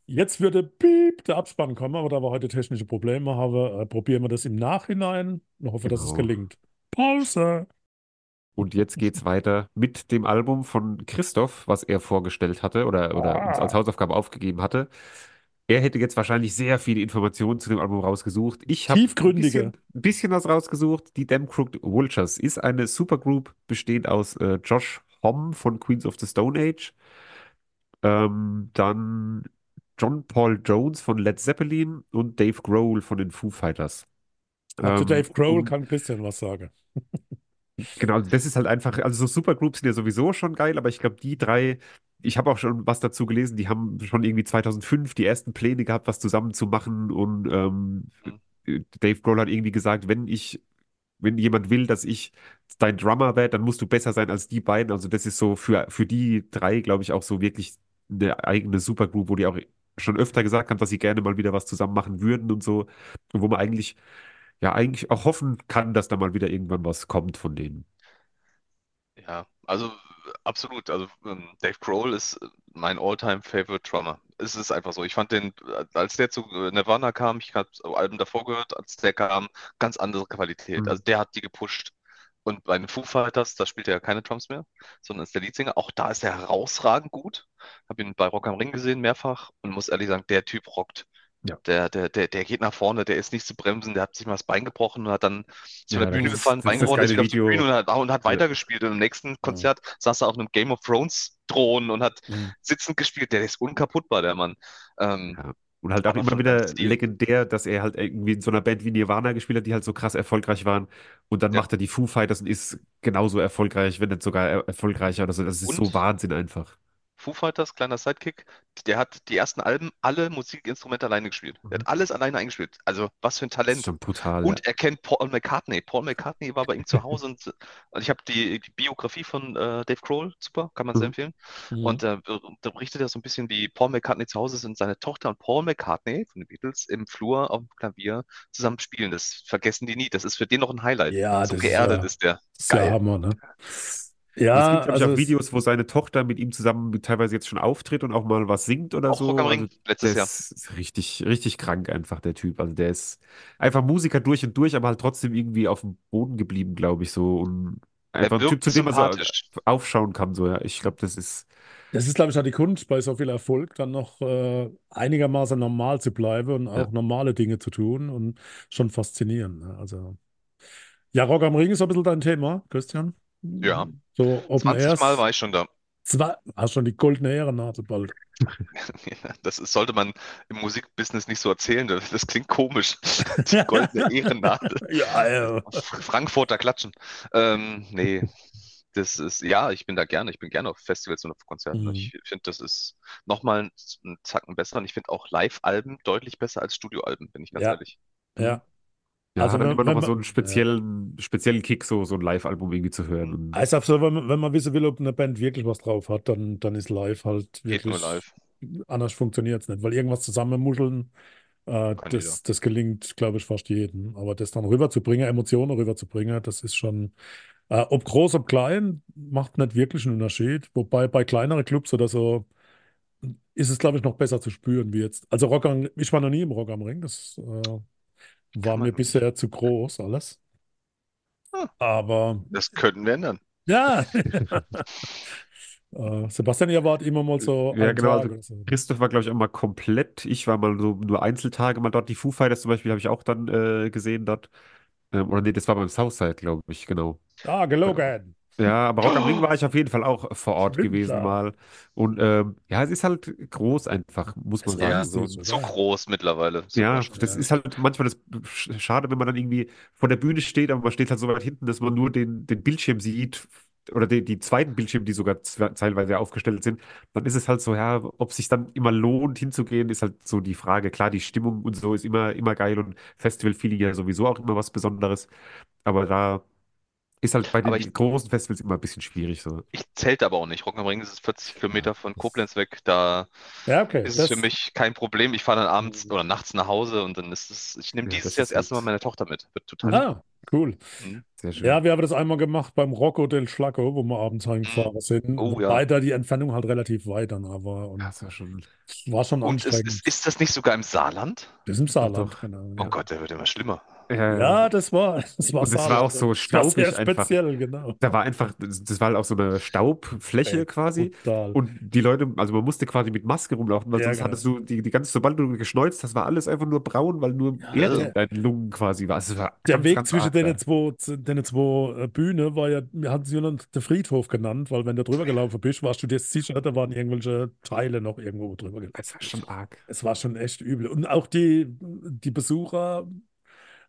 Jetzt würde Piep der Abspann kommen, aber da wir heute technische Probleme haben, äh, probieren wir das im Nachhinein und hoffe, dass es Genau. gelingt. Pause. Und jetzt geht's weiter mit dem Album von Christoph, was er vorgestellt hatte oder, oder uns als Ah. Hausaufgabe aufgegeben hatte. Er hätte jetzt wahrscheinlich sehr viele Informationen zu dem Album rausgesucht. Ich habe ein bisschen, ein bisschen was rausgesucht. Die Damn Crooked Vultures ist eine Supergroup, bestehend aus äh, Josh Homme von Queens of the Stone Age, ähm, dann John Paul Jones von Led Zeppelin und Dave Grohl von den Foo Fighters. Zu Ähm, Dave Grohl kann Christian was sagen. Genau, das ist halt einfach, also so Supergroups sind ja sowieso schon geil, aber ich glaube, die drei, ich habe auch schon was dazu gelesen, die haben schon irgendwie 2005 die ersten Pläne gehabt, was zusammen zu machen und ähm, Mhm. Dave Grohl hat irgendwie gesagt, wenn ich, wenn jemand will, dass ich dein Drummer werde, dann musst du besser sein als die beiden. Also das ist so für, für die drei, glaube ich, auch so wirklich eine eigene Supergroup, wo die auch schon öfter gesagt haben, dass sie gerne mal wieder was zusammen machen würden und so. Und wo man eigentlich, ja, eigentlich auch hoffen kann, dass da mal wieder irgendwann was kommt von denen. Ja, also absolut. Also ähm, Dave Grohl ist äh, mein All-Time-Favorite Drummer. Es ist einfach so. Ich fand den, äh, als der zu äh, Nirvana kam, ich habe Alben davor gehört, als der kam, ganz andere Qualität. Mhm. Also der hat die gepusht. Und bei den Foo Fighters, da spielt er ja keine Drums mehr, sondern ist der Leadsänger. Auch da ist er herausragend gut. Habe ihn bei Rock am Ring gesehen mehrfach und muss ehrlich sagen, der Typ rockt. Ja. Der, der, der, der geht nach vorne, der ist nicht zu bremsen, der hat sich mal das Bein gebrochen und hat dann zu Ja, der Bühne ist- gefallen, das Bein gebrochen, ist auf die Bühne und hat, und hat Ja. weitergespielt. Und im nächsten Konzert saß er auf einem Game of Thrones Thron und hat Mhm. sitzend gespielt. Der ist unkaputtbar, der Mann. Ähm, Ja. Und halt auch immer wieder legendär, dass er halt irgendwie in so einer Band wie Nirvana gespielt hat, die halt so krass erfolgreich waren. Und dann Ja. macht er die Foo Fighters und ist genauso erfolgreich, wenn nicht sogar er erfolgreicher oder so. Das ist Und? so Wahnsinn einfach. Foo Fighters, kleiner Sidekick, der hat die ersten Alben alle Musikinstrumente alleine gespielt. Der Mhm. hat alles alleine eingespielt. Also was für ein Talent. schon brutal. Und er kennt Paul McCartney. Paul McCartney war bei ihm zu Hause und und ich habe die, die Biografie von äh, Dave Grohl, super, kann man sehr Mhm. empfehlen. Mhm. Und äh, da berichtet er so ein bisschen, wie Paul McCartney zu Hause ist und seine Tochter und Paul McCartney von den Beatles im Flur auf dem Klavier zusammen spielen. Das vergessen die nie. Das ist für den noch ein Highlight. Ja, so das ist geerdet ja- ist der. Das ist ja Geil. Hammer, ne? Es Ja, gibt, glaube ich, also auch es- Videos, wo seine Tochter mit ihm zusammen teilweise jetzt schon auftritt und auch mal was singt oder Auch so. Rock am Also Ring letztes Jahr. ist richtig, richtig krank einfach, der Typ. Also der ist einfach Musiker durch und durch, aber halt trotzdem irgendwie auf dem Boden geblieben, glaube ich, so. Und einfach ein Typ, zu dem man so aufschauen kann, so, ja. Ich glaube, das ist. Das ist, glaube ich, auch die Kunst bei so viel Erfolg, dann noch äh, einigermaßen normal zu bleiben und auch Ja. normale Dinge zu tun und schon faszinierend. Ne? Also, ja, Rock am Ring ist so ein bisschen dein Thema, Christian. Ja. So Open 20 Airs. Mal war ich schon da. Zwei, hast schon die goldene Ehrennadel bald. Das ist, sollte man im Musikbusiness nicht so erzählen. Das, klingt komisch. Die goldene Ehrennadel. Ja, ja. Frankfurter Klatschen. Ähm, nee. das ist, ja, ich bin da gerne. Ich bin gerne auf Festivals und auf Konzerten. Mhm. Ich finde, das ist nochmal einen Zacken besser. Und ich finde auch Live-Alben deutlich besser als Studioalben, bin ich ganz Ja. ehrlich. Ja. Ja, Also hat dann wenn- immer noch wenn mal so einen speziellen, speziellen Kick, so, so ein Live-Album irgendwie zu hören. Also so, wenn man, wenn man wissen will, ob eine Band wirklich was drauf hat, dann, dann ist live halt Geht nur wirklich. live. Anders funktioniert es nicht, weil irgendwas zusammenmuscheln, äh, das, das gelingt, glaube ich, fast jedem. Aber das dann rüberzubringen, Emotionen rüberzubringen, das ist schon, äh, ob groß, ob klein, macht nicht wirklich einen Unterschied. Wobei bei kleineren Clubs oder so ist es, glaube ich, noch besser zu spüren wie jetzt. Also Rock am, ich war noch nie im Rock am Ring, das äh, war mir bisher zu groß alles. Ah. Aber Das könnten wir ändern. ja. Äh, Sebastian, ihr wart immer mal so Ja, einen genau, Tag also oder so. Christoph war, glaube ich, auch mal komplett. Ich war mal so nur Einzeltage mal dort. Die Foo Fighters zum Beispiel habe ich auch dann äh, gesehen dort. Ähm, oder nee, das war beim Southside, glaube ich, genau. Ah, gelogen. Ja, aber Rock am Ring war ich auf jeden Fall auch vor Ort gewesen Schwindler. mal. Und ähm, ja, es ist halt groß einfach, muss man Es sagen. ist So, so. Zu groß mittlerweile. Ja, das Ja. ist halt manchmal das Sch- schade, wenn man dann irgendwie vor der Bühne steht, aber man steht halt so weit hinten, dass man nur den, den Bildschirm sieht oder die, die zweiten Bildschirme, die sogar teilweise aufgestellt sind. Dann ist es halt so, ja, ob sich dann immer lohnt hinzugehen, ist halt so die Frage. Klar, die Stimmung und so ist immer, immer geil und Festival-Feeling ja sowieso auch immer was Besonderes. Aber da ist halt bei den Aber ich- großen Festivals immer ein bisschen schwierig so. Ich zelte aber auch nicht. Rock am Ring ist 40 Kilometer von Koblenz weg. Da Ja, okay. ist es Das, für mich kein Problem. Ich fahre dann abends oder nachts nach Hause und dann ist es. Ich nehme Ja, dieses Jahr ist das erste Mal meine Tochter mit. Wird total. ah, cool. Mhm. Sehr schön. Ja, wir haben das einmal gemacht beim Rocco del Schlacco, wo wir abends heimgefahren sind. Oh, ja. da die Entfernung halt relativ weit dann war. Und Ja, das war schon. war schon Und ist, anstrengend. ist, ist das nicht sogar im Saarland? das ist im Saarland, doch. genau. Oh Ja. Gott, der wird immer schlimmer. Ja, das war, das war Und das war auch so Das war staubig sehr speziell, genau. Da war einfach, das das war halt auch so eine Staubfläche Ja, quasi. Brutal. Und die Leute, also man musste quasi mit Maske rumlaufen, weil Ja, sonst genau. hattest du die, die ganze, sobald du geschneuzt hast, war alles einfach nur braun, weil nur Ja, Erde in deinen Lungen quasi war. Also es war Der ganz, Weg ganz zwischen den zwei, den zwei äh, Bühnen war ja, wir hatten sie dann den Friedhof genannt, weil wenn du drüber gelaufen bist, warst du dir sicher, da waren irgendwelche Teile noch irgendwo drüber gelaufen. Das war schon arg. Es war schon echt übel. Und auch die, die Besucher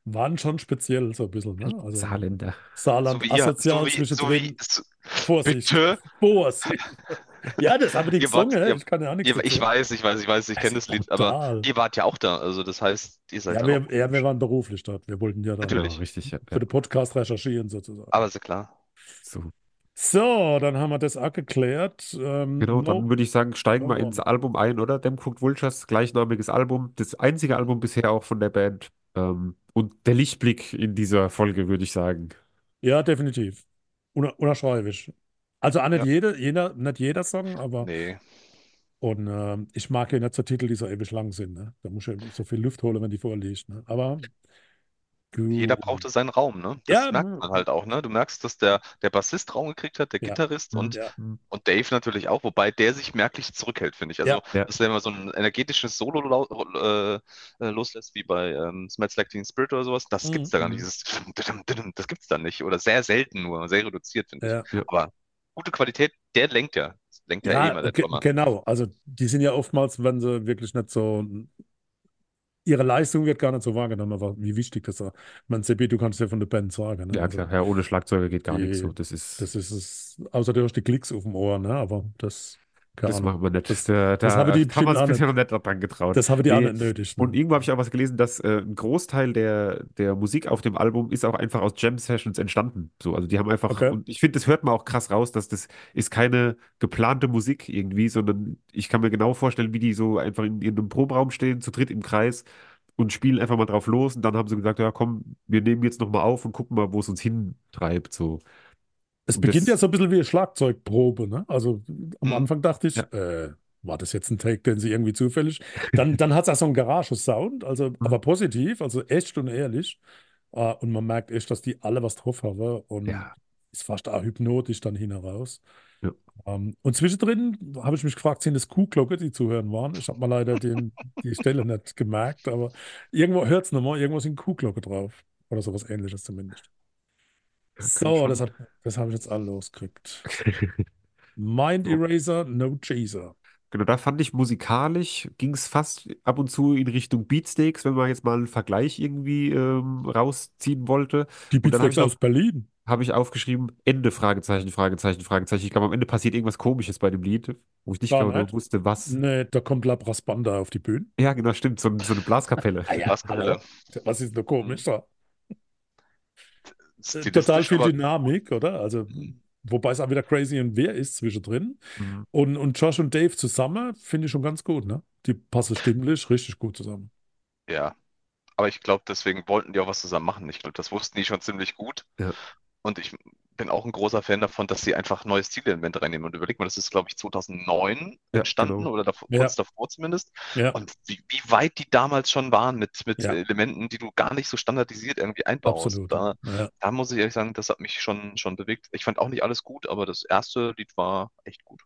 waren schon speziell so ein bisschen. Ne? Also Saarländer. Saarland So wie asozial so zwischendrin. wie, so, Vorsicht. bitte? Vorsicht. Ja, das haben die wart- gesungen. ihr- Ich kann ja auch nichts ihr, ich dazu. weiß, ich weiß, ich weiß, ich kenne das Lied, aber ihr wart ja auch da. Also das heißt, ihr seid Ja, auch. wir, ja, wir waren beruflich dort. Wir wollten ja dann Natürlich. Genau, richtig, ja. für den Podcast recherchieren sozusagen. Aber ist ja klar. So. So, dann haben wir das auch geklärt. Ähm, Genau, no, dann würde ich sagen, steigen wir no ins. Album ein, oder? Dem Cooked Vultures, gleichnamiges Album. Das einzige Album bisher auch von der Band. Ähm, und der Lichtblick in dieser Folge, würde ich sagen. Ja, definitiv. Uner unterschreibe ich. Also auch nicht Ja. jeder, jeder, nicht jeder Song, aber Nee. und ähm, ich mag ja nicht so Titel, die so ewig lang sind. Ne? Da muss ich ja so viel Luft holen, wenn die vorliegt. Ne? Aber Jeder brauchte seinen Raum, ne? Das Ja, merkt ne. man halt auch, ne? Du merkst, dass der, der Bassist Raum gekriegt hat, der Ja. Gitarrist und, Ja, und Dave natürlich auch, wobei der sich merklich zurückhält, finde ich. Also, Ja. Ja. dass der immer so ein energetisches Solo äh, äh, loslässt, wie bei ähm, Smells Like Teen Spirit oder sowas, das Mhm. gibt's da gar Mhm. nicht. Dieses das gibt's da nicht. Oder sehr selten nur, sehr reduziert, finde ich. Aber gute Qualität, der lenkt ja. Lenkt ja, eh Ja, immer der Drummer. genau. Also die sind ja oftmals, wenn sie wirklich nicht so, ihre Leistung wird gar nicht so wahrgenommen, aber wie wichtig das. Ich meine, Seppi, du kannst ja von der Band sagen. Ne? Ja, Also, klar. Ja, ohne Schlagzeuger geht gar nichts. So, das ist, das ist es, außer du hast die Klicks auf dem Ohr, ne? aber das, keine das Ahnung. machen wir nicht. Das- da das da haben die haben wir uns bisher noch nicht dran getraut. Das haben die Nee. nicht nötig. Ne? Und irgendwo habe ich auch was gelesen, dass äh, ein Großteil der, der Musik auf dem Album ist auch einfach aus Jam-Sessions entstanden. So, also die haben einfach, Okay. und ich finde, das hört man auch krass raus, dass das ist keine geplante Musik irgendwie, sondern ich kann mir genau vorstellen, wie die so einfach in, in einem Proberaum stehen, zu dritt im Kreis und spielen einfach mal drauf los. Und dann haben sie gesagt, ja komm, wir nehmen jetzt nochmal auf und gucken mal, wo es uns hintreibt. So. Es beginnt ja so ein bisschen wie eine Schlagzeugprobe. Ne? Also am Mhm. Anfang dachte ich, Ja. äh, war das jetzt ein Take, den sie irgendwie zufällig. Dann, dann hat es auch so einen Garage-Sound, also, aber positiv, also echt und ehrlich. Äh, und man merkt echt, dass die alle was drauf haben. Und Ja. ist fast auch hypnotisch dann hin heraus. Ja. Ähm, und zwischendrin habe ich mich gefragt, sind das Kuhglocke, die zu hören waren? Ich habe mal leider den, die Stelle nicht gemerkt, aber irgendwo hört es nochmal, irgendwo sind Kuhglocke drauf. Oder sowas ähnliches zumindest. So, das, hat, das habe ich jetzt alle losgekriegt. Mind Eraser, No Chaser. Genau, da fand ich musikalisch, ging es fast ab und zu in Richtung Beatsteaks, wenn man jetzt mal einen Vergleich irgendwie ähm, rausziehen wollte. Die habe Beatsteaks aus auf, Berlin. hab ich aufgeschrieben, Ende, Fragezeichen, Fragezeichen, Fragezeichen. Ich glaube, am Ende passiert irgendwas Komisches bei dem Lied, wo ich nicht genau wusste, was. Nee, da kommt La Banda auf die Bühne. Ja, genau, stimmt, so, so eine Blaskapelle. Ah ja, Blaskapelle. Was ist da komisch da? Stilistisch, Total viel Dynamik, oder? Also, wobei es auch wieder crazy und wer ist zwischendrin. Mhm. Und, und Josh und Dave zusammen finde ich schon ganz gut, ne? Die passen stimmlich richtig gut zusammen. ja. Aber ich glaube, deswegen wollten die auch was zusammen machen. Ich glaube, das wussten die schon ziemlich gut. Ja. Und ich bin auch ein großer Fan davon, dass sie einfach neue Stilelemente reinnehmen. Und überleg mal, das ist, glaube ich, 2009 Ja, entstanden genau. oder davor, Ja. kurz davor zumindest. Ja, Und wie, wie weit die damals schon waren mit, mit. Elementen, die du gar nicht so standardisiert irgendwie einbaust. absolut. Da, da muss ich ehrlich sagen, das hat mich schon, schon bewegt. Ich fand auch nicht alles gut, aber das erste Lied war echt gut.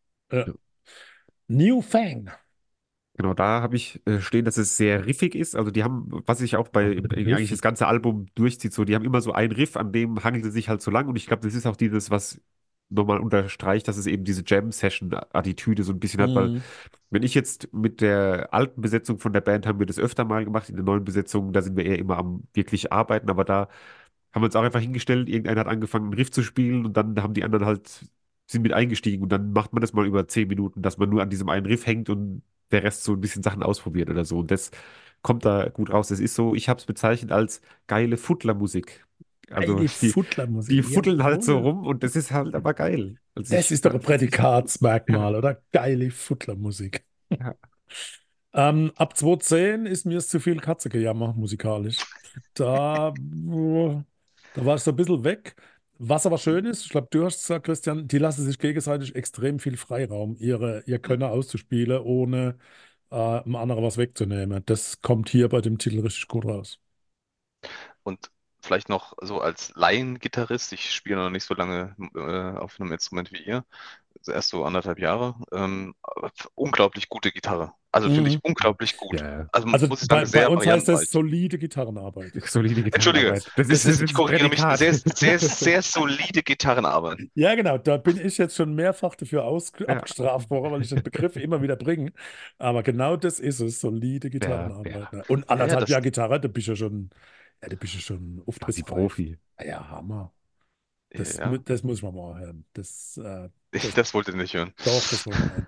New Fang. Genau, da habe ich äh, stehen, dass es sehr riffig ist. Also die haben, was sich auch bei Riffig. eigentlich das ganze Album durchzieht, so, die haben immer so einen Riff, an dem hangelt es sich halt so lang. Und ich glaube, das ist auch dieses, was nochmal unterstreicht, dass es eben diese Jam-Session-Attitüde so ein bisschen hat, weil Mhm. wenn ich jetzt mit der alten Besetzung von der Band haben wir das öfter mal gemacht, in der neuen Besetzung, da sind wir eher immer am wirklich arbeiten, aber da haben wir uns auch einfach hingestellt, irgendeiner hat angefangen, einen Riff zu spielen und dann haben die anderen halt, sind mit eingestiegen und dann macht man das mal über zehn Minuten, dass man nur an diesem einen Riff hängt und der Rest so ein bisschen Sachen ausprobiert oder so. Und das kommt da gut raus. Das ist so, ich habe es bezeichnet als geile Futtlermusik. Also Geile die, Futtlermusik. die futteln halt so rum und das ist halt aber geil. Also Das ich- ist doch ein Prädikatsmerkmal, oder? Geile Futtlermusik. Ja. Ähm, ab 2010 ist mir es zu viel Katzegejammer musikalisch. Da, da war ich so ein bisschen weg. Was aber schön ist, ich glaube, du hast gesagt, Christian, die lassen sich gegenseitig extrem viel Freiraum, ihre, ihr Können auszuspielen, ohne äh, anderen was wegzunehmen. Das kommt hier bei dem Titel richtig gut raus. Und vielleicht noch so als Laiengitarrist, ich spiele noch nicht so lange äh, auf einem Instrument wie ihr, erst so anderthalb Jahre, ähm, unglaublich gute Gitarre. Also finde ich Mhm. unglaublich gut. Ja. Also, Also muss ich bei, sagen, sehr bei uns heißt das solide Gitarrenarbeit. Solide Entschuldige, Gitarrenarbeit. Das Das ist, ist, ich korrigiere mich, sehr, sehr, sehr solide Gitarrenarbeit. Ja, genau, da bin ich jetzt schon mehrfach dafür aus, abgestraft worden, weil ich den Begriff immer wieder bringe. Aber genau das ist es, solide Gitarrenarbeit. ja. ne? Und anderthalb das- Jahre Gitarre, da bist du ja schon, ja, da bist du schon auftrittsreif. Profi. Ja, Hammer. Das, Ja, das muss man mal hören. Das, äh, ich, das wollte ich nicht hören. doch, das wollen wir hören.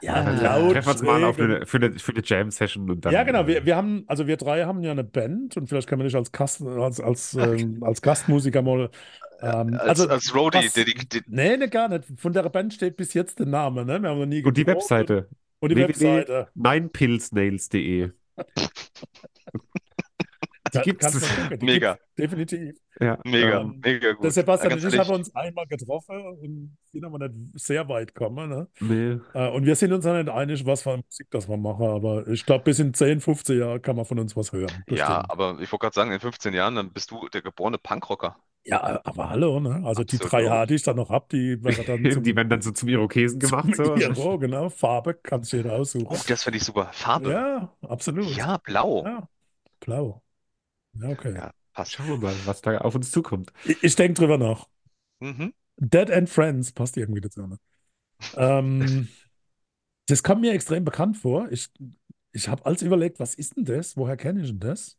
Ja, Dann laut, treffen wir uns mal auf eine, für eine, für eine Jam-Session und dann. Ja, genau. Wir, wir haben, also wir drei haben ja eine Band und vielleicht können wir dich als, Gast, als, als, ähm, als Gastmusiker mal. Ähm, Als, also, als Roadie, was- die, die, nee, ne, gar nicht. Von der Band steht bis jetzt der Name, ne? Wir haben noch nie Und die. Webseite. Und die www. Webseite. Ninepillsnails.de. Da gibt's. kannst du mal gucken, die Mega. gibt's Definitiv. Ja, mega, Ähm, mega gut. Der Sebastian Ja, und ich haben uns einmal getroffen und sind aber nicht sehr weit gekommen. Ne? nee. Äh, Und wir sind uns ja nicht einig, was für Musik das wir machen. Aber ich glaube, bis in 10, 15 Jahren kann man von uns was hören. Ja, Bestimmt. aber ich wollte gerade sagen, in 15 Jahren, dann bist du der geborene Punkrocker. Ja, aber hallo, ne? Also die Absolut. drei Haare, die ich dann noch habe, die werden dann zum, Die werden dann so zum Irokesen gemacht. So. zum Iro, genau. Farbe kannst du jeder aussuchen. Oh, das finde ich super. Farbe. Ja, absolut. Ja, blau. Ja, blau. Ja, okay. Ja, passt. Schauen wir mal, was da auf uns zukommt. Ich, ich denke drüber nach. Mhm. Dead and Friends passt irgendwie dazu. Ne? Ähm, das kommt mir extrem bekannt vor. Ich, ich habe alles überlegt, was ist denn das? Woher kenne ich denn das?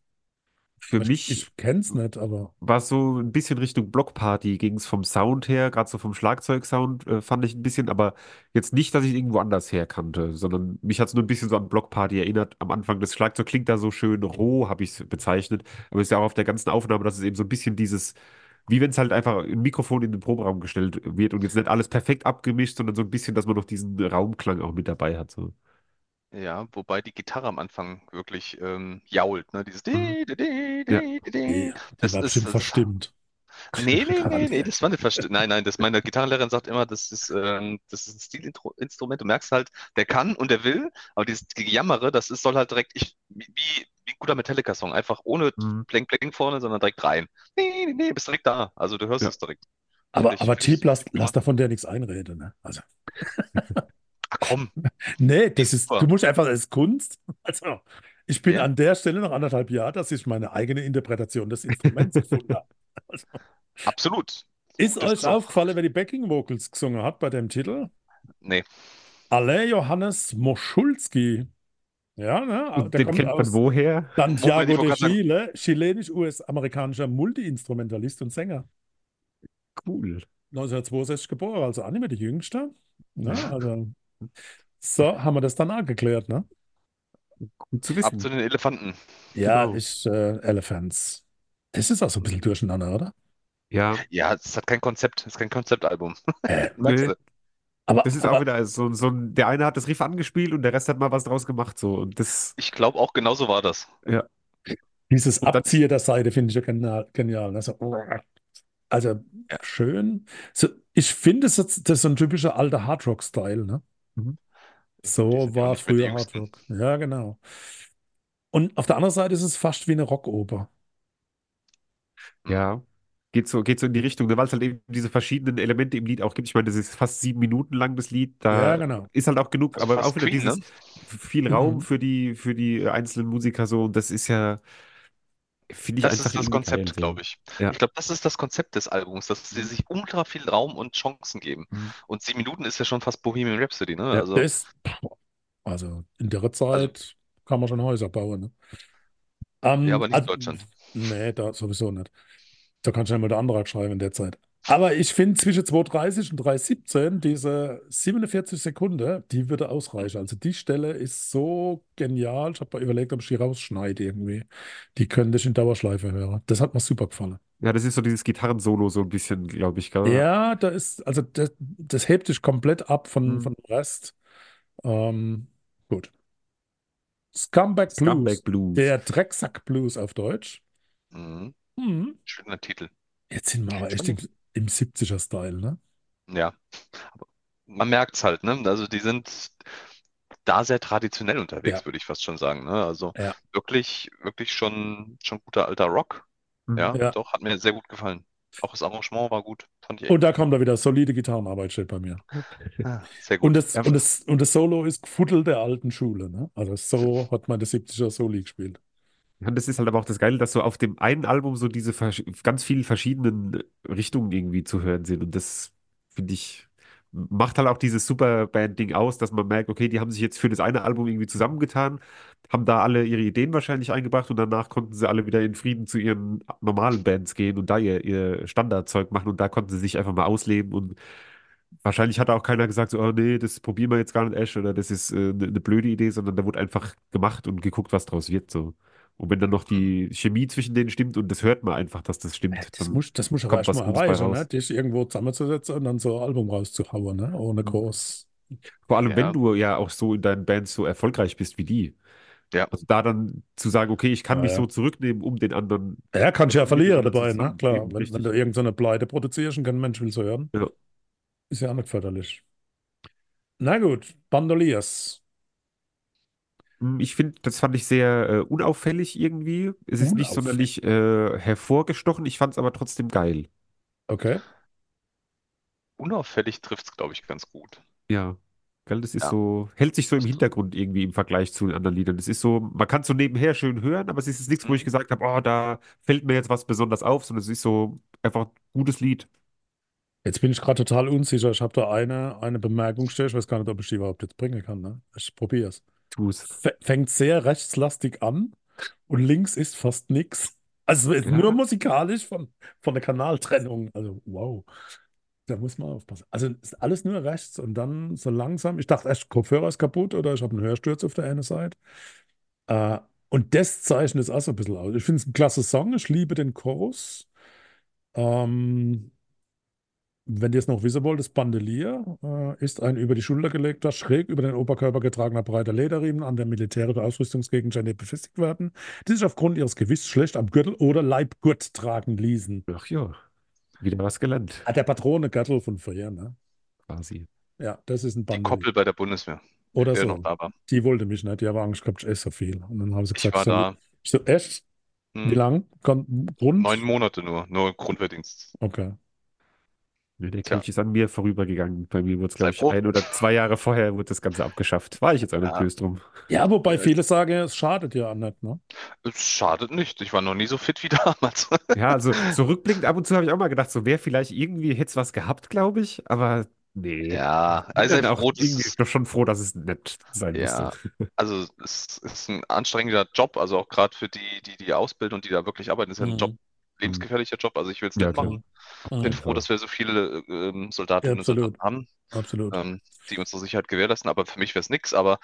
Für ich, mich Ich kenne es nicht, aber. war es so ein bisschen Richtung Blockparty, ging es vom Sound her, gerade so vom Schlagzeugsound äh, fand ich ein bisschen, aber jetzt nicht, dass ich irgendwo anders her kannte, sondern mich hat es nur ein bisschen so an Blockparty erinnert. Am Anfang, das Schlagzeug klingt da so schön roh, habe ich es bezeichnet, aber es ist ja auch auf der ganzen Aufnahme, dass es eben so ein bisschen dieses, wie wenn es halt einfach ein Mikrofon in den Proberaum gestellt wird und jetzt nicht alles perfekt abgemischt, sondern so ein bisschen, dass man noch diesen Raumklang auch mit dabei hat. So. Ja, wobei die Gitarre am Anfang wirklich ähm, jault, ne? Dieses Mhm. di, di, di, Ja. Nee, Das war ist- bestimmt das- verstimmt. Nee, nee, nee, nee, Garantiert. das war nicht verstimmt. Nein, nein, das, meine Gitarrenlehrerin sagt immer, das ist, ähm, das ist ein Stilinstrument. Du merkst halt, der kann und der will, aber dieses Gejammere, das ist, soll halt direkt, ich, wie, wie ein guter Metallica-Song, einfach ohne Mhm. Bling vorne, sondern direkt rein. Nee, nee, nee, bist direkt da. Also du hörst Ja. es direkt. Aber, aber Typ, lass, lass davon der nichts einreden. Ne? Also, komm, nee, das ist, Super. du musst einfach, das ist Kunst. Also, ich bin Ja. an der Stelle nach anderthalb Jahren, dass ich meine eigene Interpretation des Instruments gefunden habe. Also, absolut. ist Das euch ist aufgefallen, wer die Backing Vocals gesungen hat bei dem Titel? Nee, Alain Johannes Moschulski. Ja, ne? Und Der den kommt kennt man aus woher? Santiago de Chile, chilenisch-US-amerikanischer Multi-Instrumentalist und Sänger. Cool. 1962 geboren, also auch nicht mehr die Jüngste. Ne? Also, so haben wir das dann auch geklärt, ne? Gut zu Ab zu wissen. den Elefanten. Ja, Genau. ich, äh, Elephants. Das ist auch so ein bisschen durcheinander, oder? Ja, Ja, es hat kein Konzept, es ist kein Konzeptalbum. Äh, Merkst nee, du? aber, das ist auch aber wieder so, so ein, der eine hat das Riff angespielt und der Rest hat mal was draus gemacht, so. Und das, Ich glaube auch genauso war das. ja. dieses Und dann, Abziehen der Seite finde ich ja genial. genial ne? so, also Ja. schön. So, ich finde, das, ist- das ist so ein typischer alter Hardrock-Style, ne? Mhm. So ja war früher. Hardrock. Ja, genau. Und auf der anderen Seite ist es fast wie eine Rockoper. Ja, geht so, geht so in die Richtung, ne, weil es halt eben diese verschiedenen Elemente im Lied auch gibt. Ich meine, das ist fast sieben Minuten lang, das Lied. Ja, Da genau. ist halt auch genug, aber auch wieder Queen, ne? dieses viel Raum Mhm. für die, für die einzelnen Musiker so. Und das ist ja, finde ich Das einfach ist das Konzept, glaube ich. Ja. Ich glaube, das ist das Konzept des Albums, dass sie Mhm. sich ultra viel Raum und Chancen geben. Mhm. Und sieben Minuten ist ja schon fast Bohemian Rhapsody, ne? Ja. Also, Das, also in der also, Zeit kann man schon Häuser bauen. Ne? ja, Ähm, aber nicht in Deutschland. nee, da sowieso nicht. Da kannst du ja mal der Antrag schreiben in der Zeit. Aber ich finde zwischen 2,30 und 3,17 diese 47 Sekunden, die würde ausreichen. Also die Stelle ist so genial. Ich habe mal überlegt, ob ich die rausschneide irgendwie. Die könnte ich in Dauerschleife hören. Das hat mir super gefallen. Ja, das ist so dieses Gitarrensolo so ein bisschen, glaube ich, gell? Ja, da ist, also das, das hebt dich komplett ab von, Mhm. von dem Rest. Ähm, gut. Scumbag Scumbag Blues, Blues. der Drecksack Blues auf Deutsch. Mhm. Mhm. Schöner Titel. Jetzt sind wir aber echt im, im 70er-Style, ne? Ja. Aber man merkt es halt, ne? Also die sind da sehr traditionell unterwegs, Ja, würde ich fast schon sagen. Ne? Also ja, wirklich, wirklich schon, schon guter alter Rock. Mhm. Ja, ja. doch, hat mir sehr gut gefallen. Auch das Arrangement war gut, fand ich echt Und da kommt da wieder solide Gitarrenarbeit, steht bei mir. Ah, sehr Und gut. das, Ja, und das, und das Solo ist Fuddel der alten Schule, ne? Also so hat man das 70er Soli gespielt. Das ist halt aber auch das Geile, dass so auf dem einen Album so diese ganz vielen verschiedenen Richtungen irgendwie zu hören sind. Und das finde ich, macht halt auch dieses Superband-Ding aus, dass man merkt, okay, die haben sich jetzt für das eine Album irgendwie zusammengetan, haben da alle ihre Ideen wahrscheinlich eingebracht und danach konnten sie alle wieder in Frieden zu ihren normalen Bands gehen und da ihr, ihr Standardzeug machen und da konnten sie sich einfach mal ausleben und Wahrscheinlich hat auch keiner gesagt, so, oh nee, das probieren wir jetzt gar nicht, Ash, oder das ist eine äh, ne ne blöde Idee, sondern da wurde einfach gemacht und geguckt, was draus wird. So. Und wenn dann noch die Chemie zwischen denen stimmt und das hört man einfach, dass das stimmt, Das muss, das muss aber kommt erst was mal Gutes bei erreichen, ne? Dich irgendwo zusammenzusetzen und dann so ein Album rauszuhauen, ne? Ohne Mhm. groß. Vor allem, wenn Ja, du ja auch so in deinen Bands so erfolgreich bist wie die. ja. Also da dann zu sagen, okay, ich kann Ja, mich ja. so zurücknehmen, um den anderen, Ja, kannst ja verlieren dabei, ne? Klar, wenn, wenn du irgendeine Pleite produzierst und kein Mensch will es hören, Ja. ist ja auch nicht förderlich. Na gut, Bandoliers. Hm, Ich finde, das fand ich sehr äh, unauffällig irgendwie. Es ist nicht Unauffällig. sonderlich äh, hervorgestochen, ich fand es aber trotzdem geil. Okay. Unauffällig trifft es, glaube ich, ganz gut. Ja, gell, das ist Ja. so, hält sich so im. Hintergrund irgendwie im Vergleich zu den anderen Liedern. Das ist so, man kann es so nebenher schön hören, aber es ist jetzt nichts, wo ich Mhm. gesagt habe, oh, da fällt mir jetzt was besonders auf, sondern es ist so einfach ein gutes Lied. Jetzt bin ich gerade total unsicher. Ich habe da eine, eine Bemerkung stehen. Ich weiß gar nicht, ob ich die überhaupt jetzt bringen kann. Ne? Ich probiere es. Tu's. Fängt sehr rechtslastig an und links ist fast nichts. Also ist nur Ja, musikalisch von, von der Kanaltrennung. Also wow, da muss man aufpassen. Also ist alles nur rechts und dann so langsam. Ich dachte erst, Kopfhörer ist kaputt oder ich habe einen Hörsturz auf der einen Seite. Äh, und das zeichnet es auch so ein bisschen aus. Ich finde es ein klasse Song. Ich liebe den Chorus. Ähm, Wenn ihr es noch wissen wollt, das Bandelier äh, ist ein über die Schulter gelegter, schräg über den Oberkörper getragener breiter Lederriemen an der militärischen Ausrüstungsgegenstände befestigt werden, die sich aufgrund ihres Gewichts schlecht am Gürtel oder Leibgurt tragen ließen. ach ja, wieder was gelernt, Ah, der Patronengürtel von früher, ne? quasi. Ja, das ist ein Die Bandelier. Koppel bei der Bundeswehr, Oder so. Die wollte mich nicht, die haben Angst gehabt, ich esse so viel. Und dann haben sie Ich gesagt, war so, da ich so, echt? Wie hm, lang? Kon- neun Grund? Monate nur, nur Grundwehrdienst. Okay. Ja, der Kelch ist an mir vorübergegangen. Bei mir wurde es, glaube ich, froh. ein oder zwei Jahre vorher wurde das Ganze abgeschafft. War ich jetzt auch nicht Ja, böse drum. Ja, wobei viele sagen, es schadet ja auch nicht, ne? es schadet nicht. Ich war noch nie so fit wie damals. Ja, also so rückblickend ab und zu habe ich auch mal gedacht, so wäre vielleicht irgendwie, hätte es was gehabt, glaube ich, aber Nee. Ja, Ich also bin sei auch froh, es, doch schon froh, dass es nett sein musste. ja, also es ist ein anstrengender Job, also auch gerade für die, die die ausbilden und die da wirklich arbeiten, ist ja ein Job, Mhm. Lebensgefährlicher Job, also ich will es Ja, nicht klar. machen. Mhm. Bin Mhm. froh, dass wir so viele ähm, Soldatinnen und Absolut. Soldaten haben, Absolut. ähm, die unsere Sicherheit gewährleisten, aber für mich wäre es nix, aber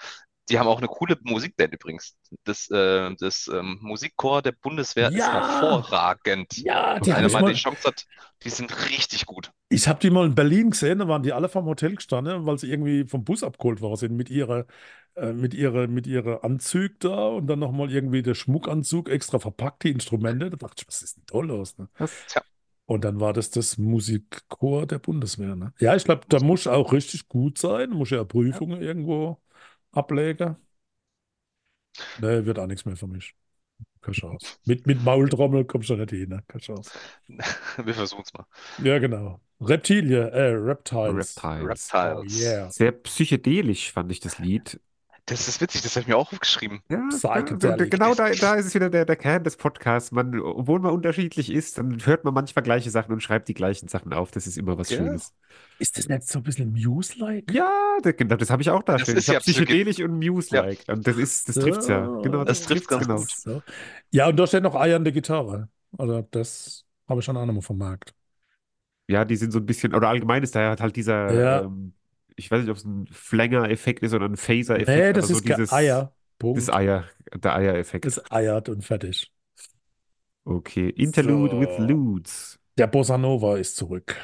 die haben auch eine coole Musikband übrigens. Das, äh, das ähm, Musikchor der Bundeswehr ist Ja, hervorragend. ja, die Wenn habe einer ich mal die. Chance hat, die sind richtig gut. Ich habe die mal in Berlin gesehen, da waren die alle vom Hotel gestanden, weil sie irgendwie vom Bus abgeholt worden sind mit ihrer, äh, mit ihrer, mit ihrer Anzug da und dann nochmal irgendwie der Schmuckanzug extra verpackt, die Instrumente. Da dachte ich, was ist denn da los? Ne? Tja, Und dann war das das Musikchor der Bundeswehr. Ne? Ja, ich glaube, da muss auch richtig gut sein, muss ja Prüfungen irgendwo ablegen. Ne, wird auch nichts mehr für mich. Keine Chance. Mit, mit Maultrommel kommst du nicht hin, ne? Keine Chance. wir versuchen es mal. Ja, genau. Reptilie, äh, Reptiles. Reptiles. Oh Reptiles. yeah. Sehr psychedelisch fand ich das Lied. Das ist witzig, das habe ich mir auch aufgeschrieben. Ja, genau da, da ist es wieder der, der Kern des Podcasts. Man, obwohl man unterschiedlich ist, dann hört man manchmal gleiche Sachen und schreibt die gleichen Sachen auf. Das ist immer was Ja. Schönes. Ist das nicht so ein bisschen Muse-like? Ja, das, genau, das habe ich auch da Das stehen. ist Ich habe ja psyche- psychedelisch und Muse-like. Und das ist, das trifft's ja. Genau, Das trifft's ganz genau. gut. So. Ja, und da steht noch eiernde Gitarre. Also das habe ich schon auch nochmal vermerkt. Ja, die sind so ein bisschen, oder allgemein ist da halt dieser, Ja. ähm, ich weiß nicht, ob es ein Flanger-Effekt ist oder ein Phaser-Effekt, Nee, das so ist dieses, Eier. Punkt. das Eier, der Eier-Effekt. Es eiert und fertig. Okay, Interlude So. with Ludes. Der Bossa Nova ist zurück.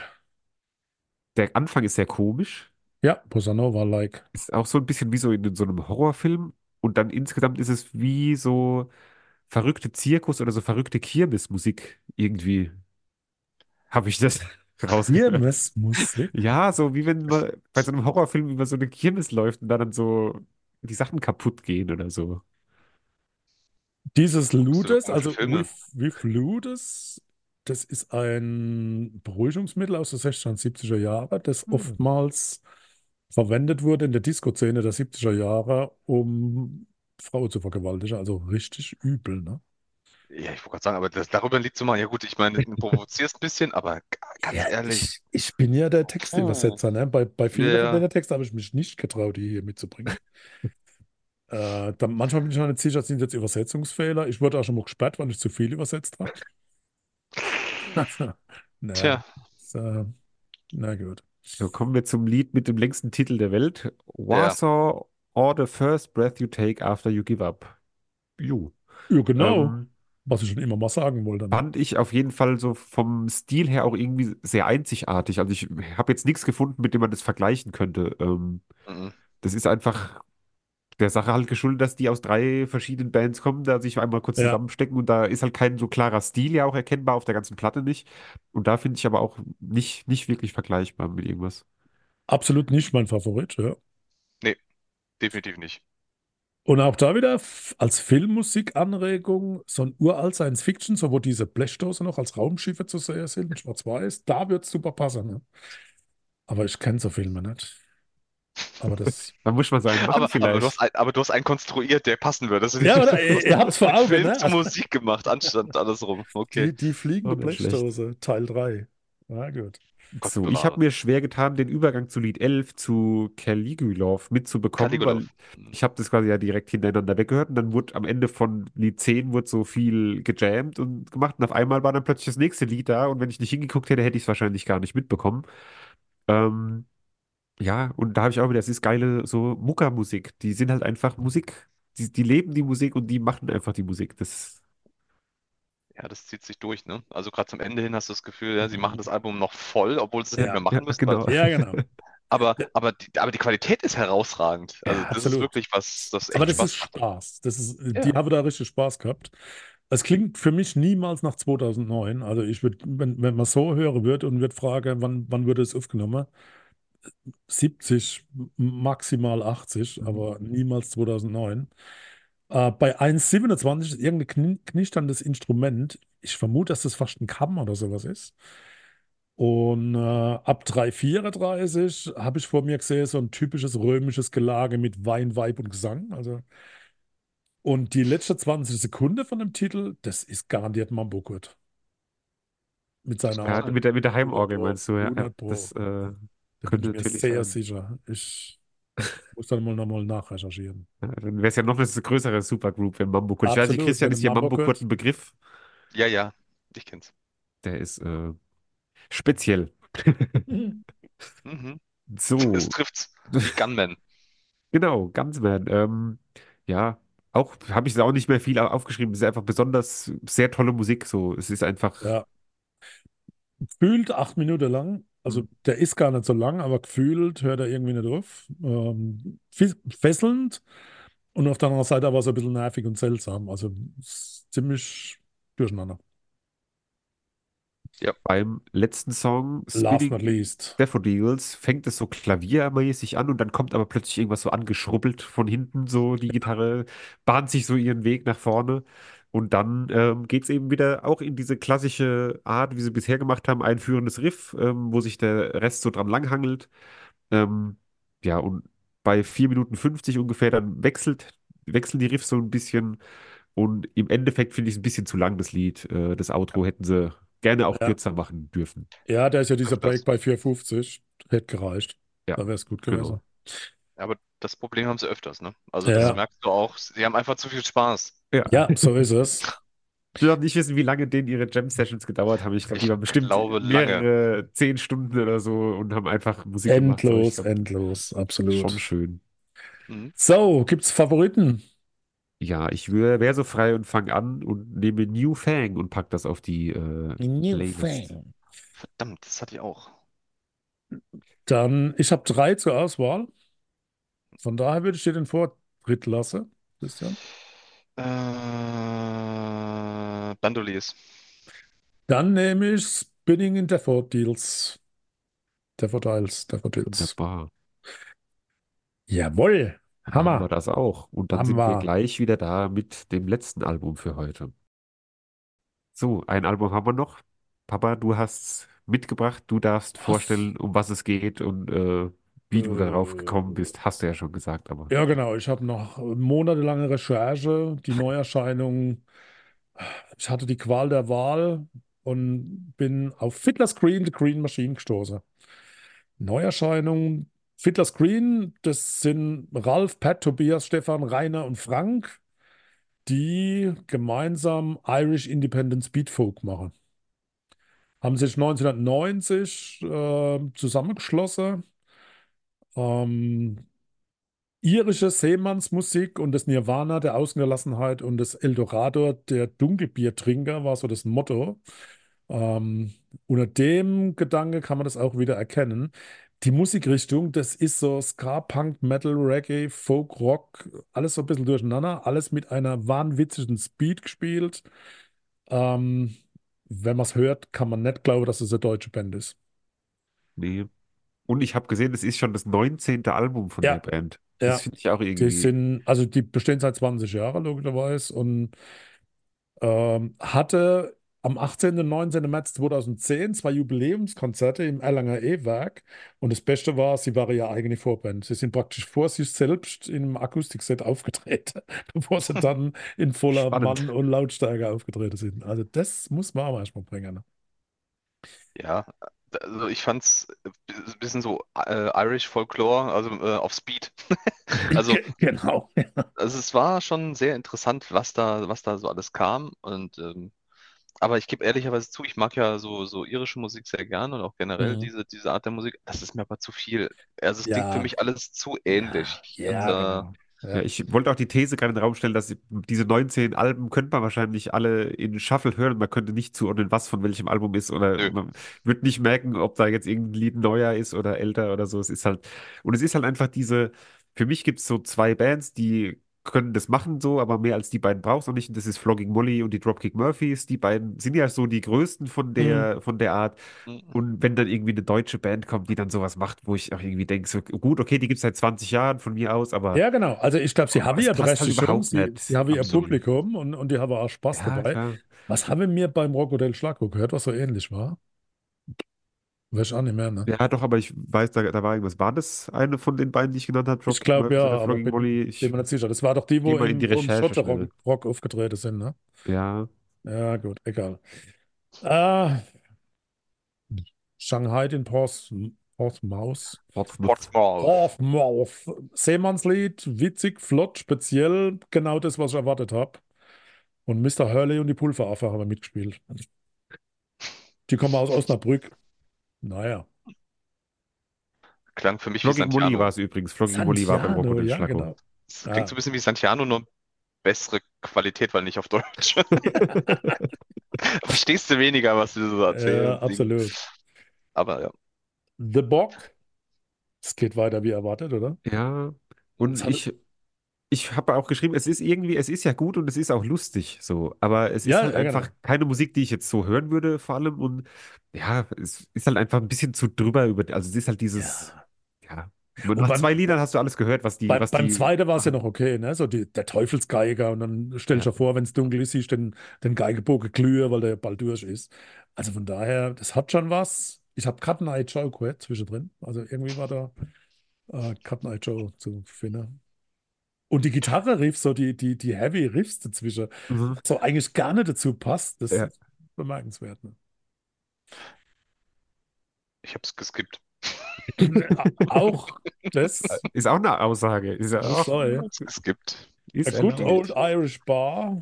Der Anfang ist sehr komisch. Ja, Bossa Nova-like. Ist auch so ein bisschen wie so in so einem Horrorfilm. Und dann insgesamt ist es wie so verrückte Zirkus oder so verrückte Kirmesmusik irgendwie. Habe ich das rausgehört. Kirmesmusik. Ja, so wie wenn man bei so einem Horrorfilm über so eine Kirmes läuft und da dann so die Sachen kaputt gehen oder so. Dieses Ludes, also with Ludes, das ist ein Beruhigungsmittel aus den 60er und 70er Jahren, das Hm. oftmals verwendet wurde in der Disco-Szene der 70er Jahre, um Frauen zu vergewaltigen. Also richtig übel, ne? Ja, ich wollte gerade sagen, aber das, darüber ein Lied zu machen, ja gut, ich meine, du provozierst ein bisschen, aber ganz Ja, ehrlich, ich, ich bin ja der Textübersetzer, ne? Bei, bei vielen Ja. von den Texten habe ich mich nicht getraut, die hier mitzubringen. äh, dann, manchmal bin ich mir nicht sicher, sind jetzt Übersetzungsfehler. Ich wurde auch schon mal gesperrt, weil ich zu viel übersetzt habe. naja, tja, so, na gut. So kommen wir zum Lied mit dem längsten Titel der Welt. Warsaw or the first breath you take after you give up. Jo. Ja, genau, Ähm, was ich schon immer mal sagen wollte. Ne? fand ich auf jeden Fall so vom Stil her auch irgendwie sehr einzigartig. Also ich habe jetzt nichts gefunden, mit dem man das vergleichen könnte. Ähm, mhm. das ist einfach der Sache halt geschuldet, dass die aus drei verschiedenen Bands kommen, da sich einmal kurz Ja. zusammenstecken und da ist halt kein so klarer Stil ja auch erkennbar auf der ganzen Platte nicht. Und da finde ich aber auch nicht, nicht wirklich vergleichbar mit irgendwas. Absolut nicht mein Favorit, ja. definitiv nicht. Und auch da wieder als Filmmusikanregung so ein uralt Science Fiction, so wo diese Blechdosen noch als Raumschiffe zu sehen sind, in schwarz-weiß, da wird es super passen. Ne? Aber ich kenne so Filme nicht. Aber das. Da muss man sagen, Aber, aber, vielleicht. du hast, ein, aber du hast einen konstruiert, der passen würde. Das ist Ja, oder? Ihr, habt es vor Augen, Film ne? zu Musik gemacht, anstatt andersrum. Okay. Die, die fliegende Oh. Blechdose, Teil 3. Na gut. So, ich habe mir schwer getan, den Übergang zu Lied 11 zu Caligulov mitzubekommen, Caligula. weil ich habe das quasi ja direkt hintereinander weggehört und dann wurde am Ende von Lied 10 wurde so viel gejammt und gemacht und auf einmal war dann plötzlich das nächste Lied da und wenn ich nicht hingeguckt hätte, hätte ich es wahrscheinlich gar nicht mitbekommen. Ähm, ja, und da habe ich auch wieder, es ist geile so Muckermusik, die sind halt einfach Musik, die, die leben die Musik und die machen einfach die Musik. Das, Ja, das zieht sich durch, ne? Also gerade zum Ende hin hast du das Gefühl, ja, sie machen das Album noch voll, obwohl sie es nicht Ja, mehr machen ja, müssen. genau. weil- Ja, genau. Aber, aber, die, aber die Qualität ist herausragend. Also Ja, das ist absolut. wirklich was, das echt Aber das Spaß ist. Spaß. Das ist, Ja. Die haben da richtig Spaß gehabt. Es klingt für mich niemals nach 2009. Also ich würde, wenn, wenn man so hören würde und würde fragen, wann, wann wurde es aufgenommen? 70, m- maximal 80, Mhm. aber niemals 2009. Äh, bei 1,27 ist irgendein kni knisterndes Instrument. Ich vermute, dass das fast ein Kamm oder sowas ist. Und äh, ab 3,34 habe ich vor mir gesehen, so ein typisches römisches Gelage mit Wein, Weib und Gesang. Also, und die letzte 20 Sekunden von dem Titel, das ist garantiert Mambo Kurt. Mit seiner ja, mit der, mit der Heimorgel 100 Pro, meinst du, ja. 100 Pro. Das, äh, Könnte ich mir sehr sein. sicher. Ich muss dann mal nochmal nachrecherchieren. Ja, dann wäre es ja noch eine größere Supergroup, wenn Mambo Kurt. Ich weiß nicht, Christian, ist hier Mambo Kurt ein Begriff? Ja, ja, ich kenn's. Der ist äh, speziell. Mhm. Es So, trifft's. Gunman. genau, Gunsman. Ähm, ja, auch habe ich auch nicht mehr viel au- aufgeschrieben. Es ist einfach besonders sehr tolle Musik. So, es ist einfach. Ja, gefühlt acht Minuten lang. Also der ist gar nicht so lang, aber gefühlt hört er irgendwie nicht auf. Ähm, fes- fesselnd und auf der anderen Seite aber so ein bisschen nervig und seltsam. Also ziemlich durcheinander. Ja. Beim letzten Song, Last not least. Daffodils, fängt es so klaviermäßig an und dann kommt aber plötzlich irgendwas so angeschrubbelt von hinten, so die Gitarre bahnt sich so ihren Weg nach vorne und dann ähm, geht es eben wieder auch in diese klassische Art, wie sie bisher gemacht haben, einführendes Riff, ähm, wo sich der Rest so dran langhangelt. Ähm, ja, und bei 4 Minuten 50 ungefähr dann wechselt, wechseln die Riffs so ein bisschen und im Endeffekt finde ich es ein bisschen zu lang, das Lied. Äh, das Outro hätten sie gerne auch Ja. kürzer machen dürfen. Ja, da ist ja dieser Öfters. Break bei 4,50. Hätte gereicht. Ja, Da wäre es gut genau. gewesen. Aber das Problem haben sie öfters, ne? Also das Ja. merkst du auch. Sie haben einfach zu viel Spaß. Ja. Ja, so ist es. Ich will auch nicht wissen, wie lange denen ihre Jam-Sessions gedauert haben. Ich glaube, die waren bestimmt glaube, lange. mehrere zehn Stunden oder so und haben einfach Musik gemacht. So, ich Endlos, glaub, endlos, schon absolut. schön. Mhm. So, gibt's Favoriten? Ja, ich wäre so frei und fange an und nehme New Fang und pack das auf die äh, Playlist. Verdammt, das hatte ich auch. Dann, ich habe drei zur Auswahl. Von daher würde ich dir den Vortritt lassen, Christian. Äh, Bandoliers. Dann nehme ich Spinning in Daffodils. Daffodils, Daffodils. Wunderbar. Jawohl, Dann haben wir Hammer. das auch. Und dann sind wir gleich wieder da mit dem letzten Album für heute. So, ein Album haben wir noch. Papa, du hast mitgebracht. Du darfst Was? vorstellen, um was es geht und äh, wie du darauf gekommen Äh, bist. Hast du ja schon gesagt, aber ja, genau. Ich habe noch monatelange Recherche, die Neuerscheinung. Ich hatte die Qual der Wahl und bin auf Fiddler's Green, The Green Machine gestoßen. Neuerscheinung, Fiddler's Green, das sind Ralf, Pat, Tobias, Stefan, Rainer und Frank, die gemeinsam Irish Independent Speed Folk machen. Haben sich 1990 äh, zusammengeschlossen. Ähm, irische Seemannsmusik und das Nirvana der Ausgelassenheit und das Eldorado der Dunkelbiertrinker war so das Motto. Ähm, unter dem Gedanke kann man das auch wieder erkennen. Die Musikrichtung, das ist so Ska, Punk, Metal, Reggae, Folk, Rock, alles so ein bisschen durcheinander, alles mit einer wahnwitzigen Speed gespielt. Ähm, wenn man es hört, kann man nicht glauben, dass es eine deutsche Band ist. nee. Und ich habe gesehen, es ist schon das 19. Album von Ja, der Band. Das ja. finde ich auch Die irgendwie. sind, also die bestehen seit 20 Jahren, logischerweise, und ähm, hatte am 18. und 19. März 2010 zwei Jubiläumskonzerte im Erlanger E-Werk. Und das Beste war, sie waren ja eigene Vorband. Sie sind praktisch vor sich selbst in einem Akustikset aufgetreten, bevor sie dann in voller Spannend. Mann- und Lautstärke aufgetreten sind. Also das muss man auch erstmal bringen. Ne? Ja, also ich fand's ein bisschen so äh, Irish Folklore, also äh, auf Speed. Also, Ge- Genau. Ja. also es war schon sehr interessant, was da, was da so alles kam. Und ähm, aber ich gebe ehrlicherweise zu, ich mag ja so, so irische Musik sehr gern und auch generell Mhm. diese, diese Art der Musik. Das ist mir aber zu viel. Also es klingt für Ja, mich alles zu ähnlich. ja, Und, ja, äh, genau. Ja, ich wollte auch die These gerade in den Raum stellen, dass diese 19 Alben könnte man wahrscheinlich alle in Shuffle hören. Man könnte nicht zuordnen, was von welchem Album ist oder nö. man wird nicht merken, ob da jetzt irgendein Lied neuer ist oder älter oder so. Es ist halt, und es ist halt einfach diese, für mich gibt es so zwei Bands, die können das machen so, aber mehr als die beiden brauchst du nicht. Und das ist Flogging Molly und die Dropkick Murphys. Die beiden sind ja so die größten von Mhm. der, von der Art. Mhm. Und wenn dann irgendwie eine deutsche Band kommt, die dann sowas macht, wo ich auch irgendwie denke, so gut, okay, die gibt es seit 20 Jahren von mir aus, aber Ja, genau. Also ich glaube, sie haben es ja Berechtigung, sie, sie haben ihr. Publikum und, und die haben auch Spaß Ja, dabei. klar. Was haben wir mir beim Rock Hotel Schlago gehört, was so ähnlich war? Weiß ich auch nicht mehr, ne? Ja, doch, aber ich weiß, da, da war irgendwas. War das eine von den beiden, die ich genannt habe? Ich Dropkick glaube ja, aber bin, Molly? bin Ich mir nicht sicher. Das war doch die, wo im, die im Recherche. Rock, Rock aufgetreten sind, ne? Ja, Ja, gut, egal. Äh, Shanghai den Portsmouth. Portsmouth. Portsmouth. Portsmouth. Seemannslied, witzig, flott, speziell, genau das, was ich erwartet habe. Und Mr. Hurley und die Pulveraffe haben mitgespielt. Die kommen aus Osnabrück. Naja. Klang für mich wie Flogging Molly Santiano. war es übrigens. Flogging Molly war beim Robert ja, Schlacko. genau. Es Ja. klingt so ein bisschen wie Santiano, nur bessere Qualität, weil nicht auf Deutsch. Verstehst du weniger, was du so erzählst. Ja, absolut. Aber ja. The Bock. Es geht weiter wie erwartet, oder? Ja, und Das ich, ich habe auch geschrieben, es ist irgendwie, es ist ja gut und es ist auch lustig, so, aber es ist Ja, halt ja, genau. einfach keine Musik, die ich jetzt so hören würde, vor allem. Und ja, es ist halt einfach ein bisschen zu drüber über, also es ist halt dieses, ja, nach beim- zwei Liedern hast du alles gehört, was die, Bei, was beim die zweiten war es ja machen. noch okay, ne? So die, der Teufelsgeiger und dann stell dir vor, wenn es dunkel ist, siehst du den, den Geigebogen glühen, weil der ja bald durch ist. Also von daher, das hat schon was. Ich habe Cut Night Joe gehört zwischendrin. Also irgendwie war da äh, Cut Night Joe zu finden. Und die Gitarre-Riffs, so die, die, die Heavy Riffs dazwischen, Mhm. so eigentlich gar nicht dazu passt. Das Ja. ist bemerkenswert. Ne? Ich hab's geskippt. Auch das, Ist auch eine Aussage. Ist ja auch, sorry. Hab's geskippt. ist A good old Irish bar.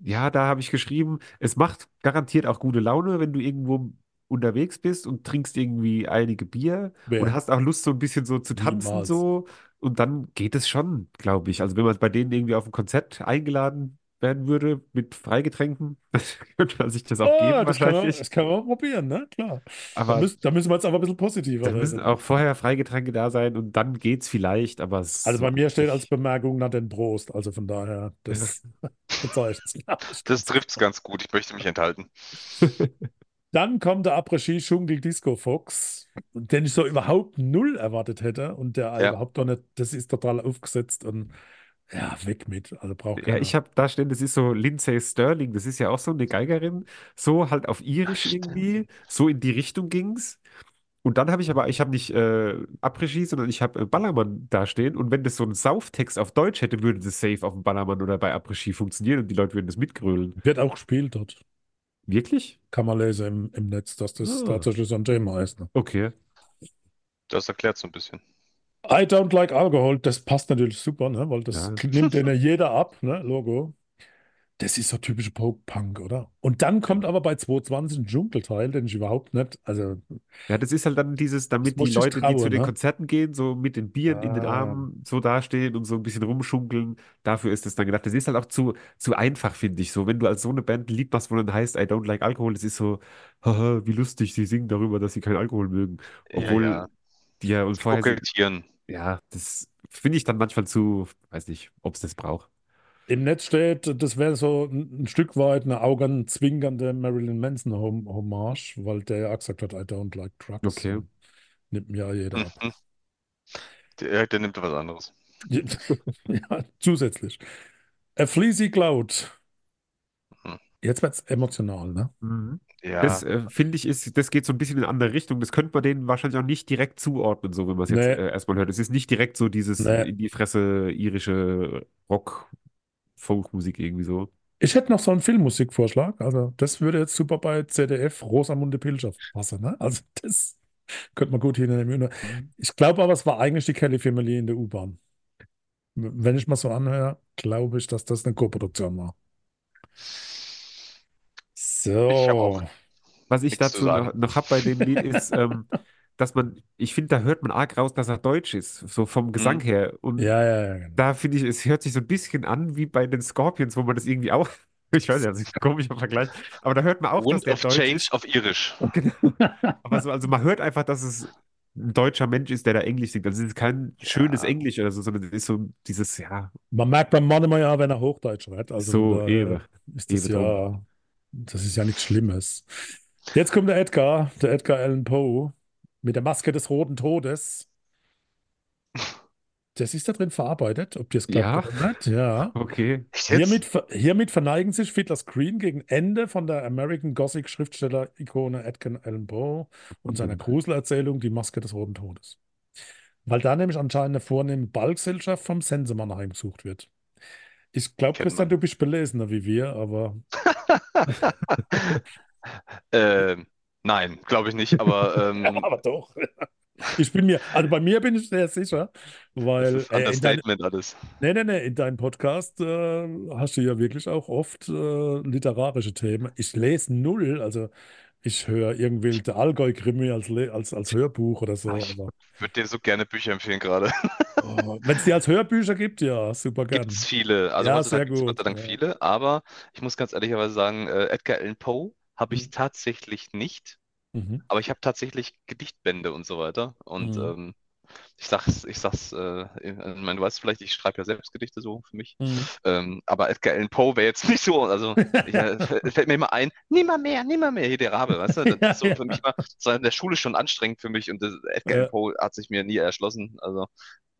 Ja, da habe ich geschrieben, es macht garantiert auch gute Laune, wenn du irgendwo unterwegs bist und trinkst irgendwie einige Bier Wer? und hast auch Lust, so ein bisschen so zu tanzen Niemals. so. Und dann geht es schon, glaube ich. Also wenn man bei denen irgendwie auf ein Konzert eingeladen werden würde mit Freigetränken, könnte man sich das auch Ah, geben das kann man, wahrscheinlich. das kann man probieren, ne? Klar. Da Aber müssen, da müssen wir jetzt aber ein bisschen positiver da müssen auch vorher Freigetränke da sein und dann geht's vielleicht, aber Also so bei mir steht als Bemerkung nach den Prost. Also von daher, das bezeichnet es. Das trifft's ganz gut. Ich möchte mich enthalten. Dann kommt der Après-Ski Dschungel Disco Fox, den ich so überhaupt null erwartet hätte und der Ja. überhaupt doch nicht, das ist total aufgesetzt und ja, weg mit. Also braucht Ja, ich habe da stehen, das ist so Lindsay Sterling, das ist ja auch so eine Geigerin, so halt auf Irisch Ach, irgendwie, so in die Richtung ging's. Und dann habe ich aber, ich habe nicht äh, Après-Ski, sondern ich habe äh, Ballermann da stehen. Und wenn das so ein Sauftext auf Deutsch hätte, würde das safe auf dem Ballermann oder bei Après-Ski funktionieren und die Leute würden das mitgrölen. Wird auch gespielt dort. Wirklich? Kann man lesen im, im Netz, dass das Ah. tatsächlich so ein Thema ist. Ne? Okay. Das erklärt so ein bisschen. I don't like alcohol, das passt natürlich super, ne? Weil das Ja. nimmt denen jeder ab, ne? Logo. Das ist so typische Poke-Punk, oder? Und dann kommt aber bei 220 ein Dschungelteil, den ich überhaupt nicht, also Ja, das ist halt dann dieses, damit die Leute, die trauen, zu den ne? Konzerten gehen, so mit den Bieren in den Ah. Armen so dastehen und so ein bisschen rumschunkeln. Dafür ist es dann gedacht. Das ist halt auch zu, zu einfach, finde ich. So, wenn du als so eine Band ein Lied machst, wo dann heißt, I don't like alcohol, es ist so, haha, wie lustig, sie singen darüber, dass sie keinen Alkohol mögen. Obwohl ja, ja. die ja und vorher sind, Kokettieren. ja, das finde ich dann manchmal zu, weiß nicht, ob es das braucht. Im Netz steht, das wäre so ein, ein Stück weit eine augenzwinkernde Marilyn Manson-Hommage, weil der ja auch gesagt hat, I don't like drugs. Okay. Nimmt mir ja jeder ab. Der, der nimmt was anderes. ja, zusätzlich. A Fleecy Cloud. Hm. Jetzt wird es emotional, ne? Mhm. Ja, Das äh, finde ich ist, das geht so ein bisschen in eine andere Richtung. Das könnte man denen wahrscheinlich auch nicht direkt zuordnen, so wenn man es jetzt Nee. äh, erstmal hört. Es ist nicht direkt so dieses Nee. in die Fresse irische Rock, Folkmusik irgendwie so. Ich hätte noch so einen Filmmusikvorschlag. Also, das würde jetzt super bei ZDF Rosamunde Pilcher passen. Ne? Also, das könnte man gut hinnehmen. Ich glaube aber, es war eigentlich die Kelly Family in der U-Bahn. Wenn ich mal so anhöre, glaube ich, dass das eine Koproduktion war. So. Ich Was ich Nichts dazu noch, noch habe bei dem Lied ist, ähm, dass man, ich finde, da hört man arg raus, dass er deutsch ist, so vom Gesang Mhm. her. Und Ja, ja, ja. genau. da finde ich, es hört sich so ein bisschen an wie bei den Scorpions, wo man das irgendwie auch, ich weiß nicht, das ist ein komischer Vergleich, aber da hört man auch, dass Wind der of deutsch Change ist. auf Irisch. Aber so, also man hört einfach, dass es ein deutscher Mensch ist, der da Englisch singt. Also es ist kein schönes Ja. Englisch oder so, sondern es ist so dieses, ja, Man merkt beim Mann immer ja, wenn er Hochdeutsch redet. Also so daher eben. ist das eben ja, das ist ja nichts Schlimmes. Jetzt kommt der Edgar, der Edgar Allan Poe, mit der Maske des Roten Todes. Das ist da drin verarbeitet, ob dir es glaubt Ja. oder nicht. Ja. Okay. Hiermit, hiermit verneigen sich Fiddler's Green gegen Ende von der American Gothic Schriftsteller-Ikone Edgar Allan Poe und seiner Mhm. Gruselerzählung Die Maske des Roten Todes. Weil da nämlich anscheinend eine vornehme Ballgesellschaft vom Sensemann heimgesucht wird. Ich glaube, Kennt Christian, man. du bist belesener wie wir, aber Ähm, Nein, glaube ich nicht, aber Ja, ähm, aber doch. Ich bin mir, also bei mir bin ich sehr sicher, das weil ist äh, in dein, alles. nee, nee, nee, in deinem Podcast äh, hast du ja wirklich auch oft äh, literarische Themen. Ich lese null, also ich höre irgendwie der Allgäu-Krimi als, als, als Hörbuch oder so. Ah, ich würde dir so gerne Bücher empfehlen gerade. oh, wenn es die als Hörbücher gibt, ja, super Gibt gern. es viele, also Ja, gibt Gott sei. Dank Ja. viele, aber ich muss ganz ehrlicherweise sagen, äh, Edgar Allan Poe habe ich Mhm. tatsächlich nicht, Mhm. aber ich habe tatsächlich Gedichtbände und so weiter. Und Mhm. ähm, ich sag's, ich sag's, äh, ich meine, du weißt vielleicht, ich schreibe ja selbst Gedichte so für mich. Mhm. Ähm, aber Edgar Allan Poe wäre jetzt nicht so, also ich, äh, fällt mir immer ein, nimmer mehr, nimmer mehr, hier der Rabe, weißt du? Das Ja, ist so ja. für mich immer, das war in der Schule schon anstrengend für mich und das, Edgar Allan Ja. Poe hat sich mir nie erschlossen, also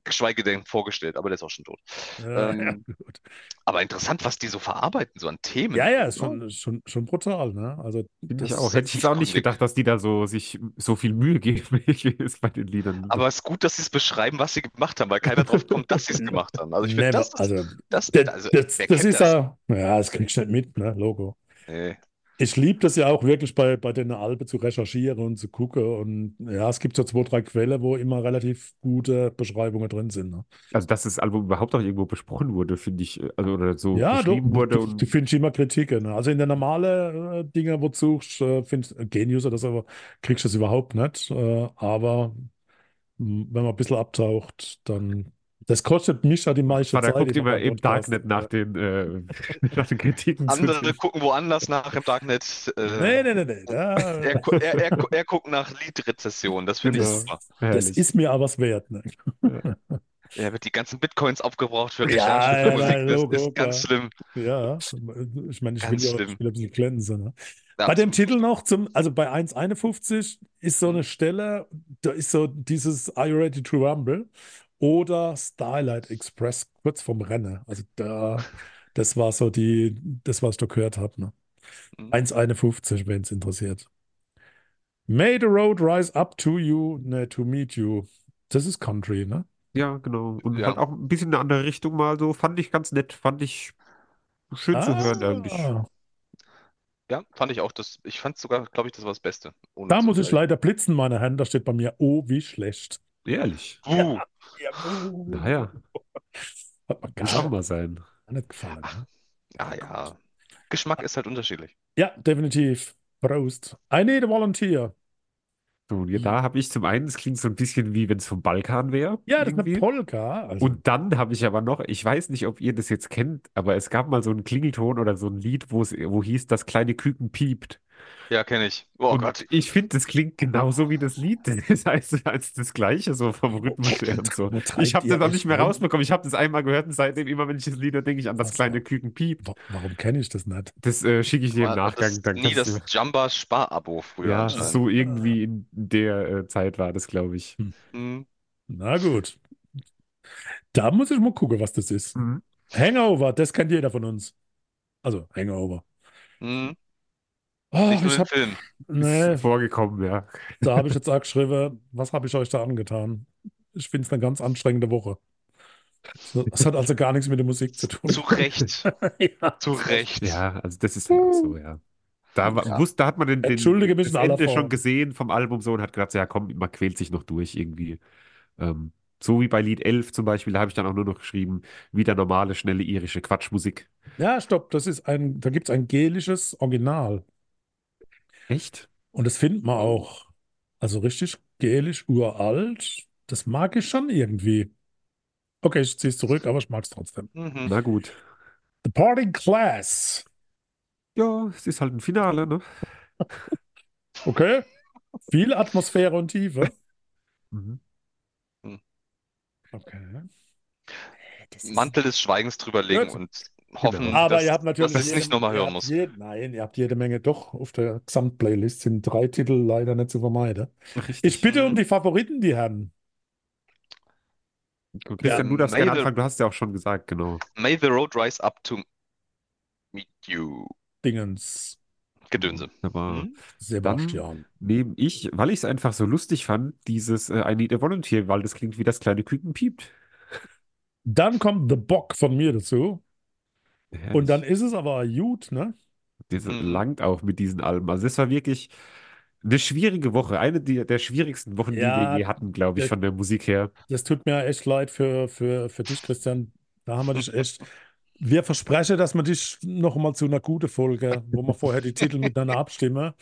geschweige denn vorgestellt, aber der ist auch schon tot. Ja, ja, Ähm, gut. aber interessant, was die so verarbeiten, so an Themen. Ja, ja, ist ne? schon, schon, schon brutal, ne? Also Finde ich das, auch. Hätte ich jetzt auch nicht gedacht, dass die da so sich so viel Mühe geben, wie es bei den Liedern. Aber es ist gut, dass sie es beschreiben, was sie gemacht haben, weil keiner drauf kommt, dass sie es gemacht haben. Also ich finde, das ist, also das, das, also das, wer das kennt ist das? ja, ja, das kriegst du nicht mit, ne? Logo. Nee. Ich liebe das ja auch wirklich bei, bei den Alben zu recherchieren und zu gucken. Und ja, es gibt so zwei, drei Quellen, wo immer relativ gute Beschreibungen drin sind. Ne? Also, dass das Album überhaupt auch irgendwo besprochen wurde, finde ich, äh, also oder so Ja, du, beschrieben wurde du, und du findest immer Kritiken. Ne? Also in den normalen äh, Dingen, wo du suchst, äh, findest Genius oder so, kriegst du das überhaupt nicht. Äh, aber mh, wenn man ein bisschen abtaucht, dann. Das kostet mich ja die meiste Vater Zeit guckt in immer im Podcast. Darknet nach den, äh, nach den Kritiken Andere gucken woanders nach im Darknet. Nee, Äh, nee, nee, nee. Da, er, gu- er, er, gu- er guckt nach Liedrezession, das finde ich Genau. super. das Herrlich. ist mir aber was wert. Ne? Er wird die ganzen Bitcoins aufgebraucht für Ja, Recherche, ja, für Musik. nein, Das Logo, ist ganz schlimm. Ja, ich meine, ich will Ganz ja schlimm. ich will ein bisschen glänzen. Ne? Ja, Bei dem. Titel noch zum, also bei 1,51 ist so eine Stelle, da ist so dieses Are you ready to rumble oder Starlight Express kurz vorm Rennen. Also da, das war so die, das, was ich da gehört habe. Ne? Mhm. 1,51, wenn es interessiert. May the road rise up to you, ne, to meet you. Das ist Country, ne? Ja, genau. Und Ja. halt auch ein bisschen eine andere Richtung mal so. Fand ich ganz nett. Fand ich schön zu hören eigentlich. Ah, Ja, fand ich auch. Das, ich fand sogar, glaube ich, das war das Beste. Ohne da muss ich leider blitzen, meine Herren. Da steht bei mir, oh, wie schlecht. Ehrlich. Uh, Ja, buh. Naja, gar auch mal sein. nicht gefallen. Ne? ja, ja. Geschmack ist halt unterschiedlich. Ja, definitiv. Prost. I need a volunteer. So, und ja, da habe ich zum einen, es klingt so ein bisschen wie wenn es vom Balkan wäre. Ja, das ist eine irgendwie. Polka. Also, Und dann habe ich aber noch, ich weiß nicht, ob ihr das jetzt kennt, aber es gab mal so einen Klingelton oder so ein Lied, wo es, wo hieß, das kleine Küken piept. Ja, kenne ich. Oh und Gott. ich finde, das klingt genauso wie das Lied. Das heißt, als das Gleiche, so vom Rhythmus her und so. Treibt Ich habe ihr das auch euch nicht mehr rum? rausbekommen. Ich habe das einmal gehört und seitdem immer, wenn ich das Lied höre, denke ich an das kleine Küken piept. wa- warum kenne ich das nicht? Das äh, schicke ich dir im War Nachgang. das Dann nie kannst das du. Jamba Spar-Abo früher Ja, anscheinend. so irgendwie in der äh, Zeit war das, glaube ich. Mhm. Na gut. Da muss ich mal gucken, was das ist. Mhm. Hangover, das kennt jeder von uns. Also, Hangover. Mhm. Oh, Nicht nur ich hab, Film. nee, Ist vorgekommen, ja. da habe ich jetzt auch geschrieben, was habe ich euch da angetan? Ich finde es eine ganz anstrengende Woche. Es hat also gar nichts mit der Musik zu tun. Zu Recht. Ja. Zu Recht. Ja, also das ist einfach so, ja. Da, Ja. wusste, da hat man den, den, Entschuldige mich das Ende schon Form. gesehen vom Album so und hat gedacht, ja komm, man quält sich noch durch irgendwie. Ähm, so wie bei Lied 11 zum Beispiel, da habe ich dann auch nur noch geschrieben, wieder normale, schnelle irische Quatschmusik. Ja, stopp, das ist ein, da gibt es ein gälisches Original. Echt? Und das findet man auch. Also richtig gälisch, uralt. Das mag ich schon irgendwie. Okay, ich ziehe es zurück, aber ich mag es trotzdem. Mhm. Na gut. The Party Class. Ja, es ist halt ein Finale, ne? Okay. Viel Atmosphäre und Tiefe. Mhm. Okay. Das ist- Mantel des Schweigens drüberlegen Gut. und hoffen, Genau. Aber dass, ihr habt natürlich dass ich es nicht nochmal hören muss. je- nein, ihr habt jede Menge doch auf der Gesamtplaylist. Sind drei Titel leider nicht zu vermeiden. Richtig. Ich bitte um die Favoriten, die Herren. Gut, Christian, Ja, du darfst gerne May the- anfangen, du hast ja auch schon gesagt, genau. May the road rise up to meet you. Dingens. Gedönse. Aber Mhm. Sebastian. nehme ich, weil ich es einfach so lustig fand, dieses äh, I Need a Volunteer, weil das klingt wie das kleine Küken piept. Dann kommt The Bock von mir dazu. Herrlich. Und dann ist es aber gut, ne? Das Mhm. langt auch mit diesen Alben. Also das war wirklich, Eine schwierige Woche. Eine der schwierigsten Wochen, die wir je Ja, hatten, glaube ich, das, von der Musik her. das tut mir echt leid für, für, für dich, Christian. Da haben wir dich echt. Wir versprechen, dass wir dich noch mal zu einer guten Folge, wo wir vorher die Titel miteinander abstimmen.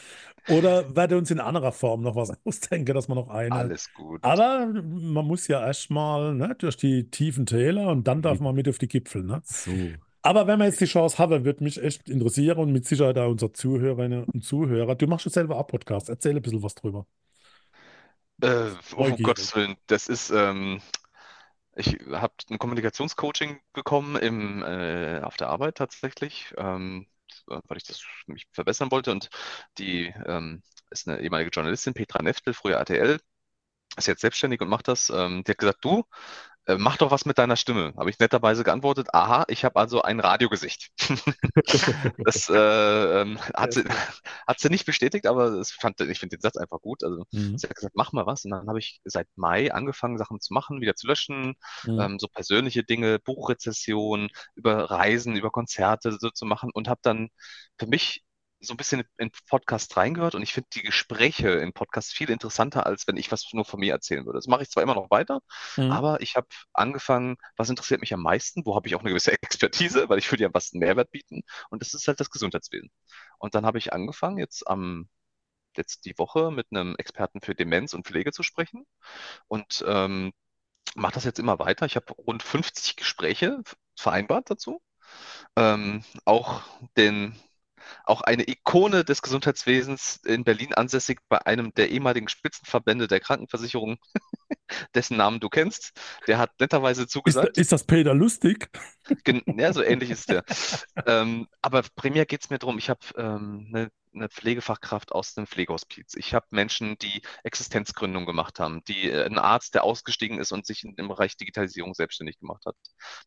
Oder werde uns in anderer Form noch was ausdenken, dass wir noch eine. Alles gut. Aber man muss ja erstmal ne, durch die tiefen Täler und dann darf man mit auf die Gipfel. Ne? So. Aber wenn wir jetzt die Chance haben, würde mich echt interessieren und mit Sicherheit auch unsere Zuhörerinnen und Zuhörer. Du machst ja selber auch Podcast. Erzähl ein bisschen was drüber. Äh, oh, um. Gottes Willen, das ist, ähm, ich habe ein Kommunikationscoaching bekommen im, äh, auf der Arbeit tatsächlich, ähm, weil ich das mich verbessern wollte. Und die ähm, ist eine ehemalige Journalistin, Petra Neftel, früher RTL, ist jetzt selbstständig und macht das. Ähm, die hat gesagt, du, äh, mach doch was mit deiner Stimme. Habe ich netterweise geantwortet, aha, ich habe also ein Radiogesicht. Das äh, ähm, hat sie, hat sie nicht bestätigt, aber es fand, ich finde den Satz einfach gut. Also Mhm. sie hat gesagt, mach mal was. Und dann habe ich seit Mai angefangen, Sachen zu machen, wieder zu löschen, Mhm. ähm, so persönliche Dinge, Buchrezession, über Reisen, über Konzerte so zu machen und habe dann für mich so ein bisschen in Podcast reingehört und ich finde die Gespräche in Podcasts viel interessanter, als wenn ich was nur von mir erzählen würde. Das mache ich zwar immer noch weiter, Mhm. aber ich habe angefangen, was interessiert mich am meisten, wo habe ich auch eine gewisse Expertise, weil ich würde ja was einen Mehrwert bieten und das ist halt das Gesundheitswesen. Und dann habe ich angefangen, jetzt am jetzt die Woche mit einem Experten für Demenz und Pflege zu sprechen und ähm, mache das jetzt immer weiter. Ich habe rund 50 Gespräche vereinbart dazu. Ähm, auch den auch eine Ikone des Gesundheitswesens in Berlin ansässig bei einem der ehemaligen Spitzenverbände der Krankenversicherung, dessen Namen du kennst. Der hat netterweise Ist, zugesagt. ist das Peter Lustig? Gen ja, so ähnlich ist der. Ähm, aber primär geht es mir darum, ich habe ähm, eine, eine Pflegefachkraft aus dem Pflegehospiz. Ich habe Menschen, die Existenzgründung gemacht haben, die äh, ein Arzt, der ausgestiegen ist und sich im Bereich Digitalisierung selbstständig gemacht hat.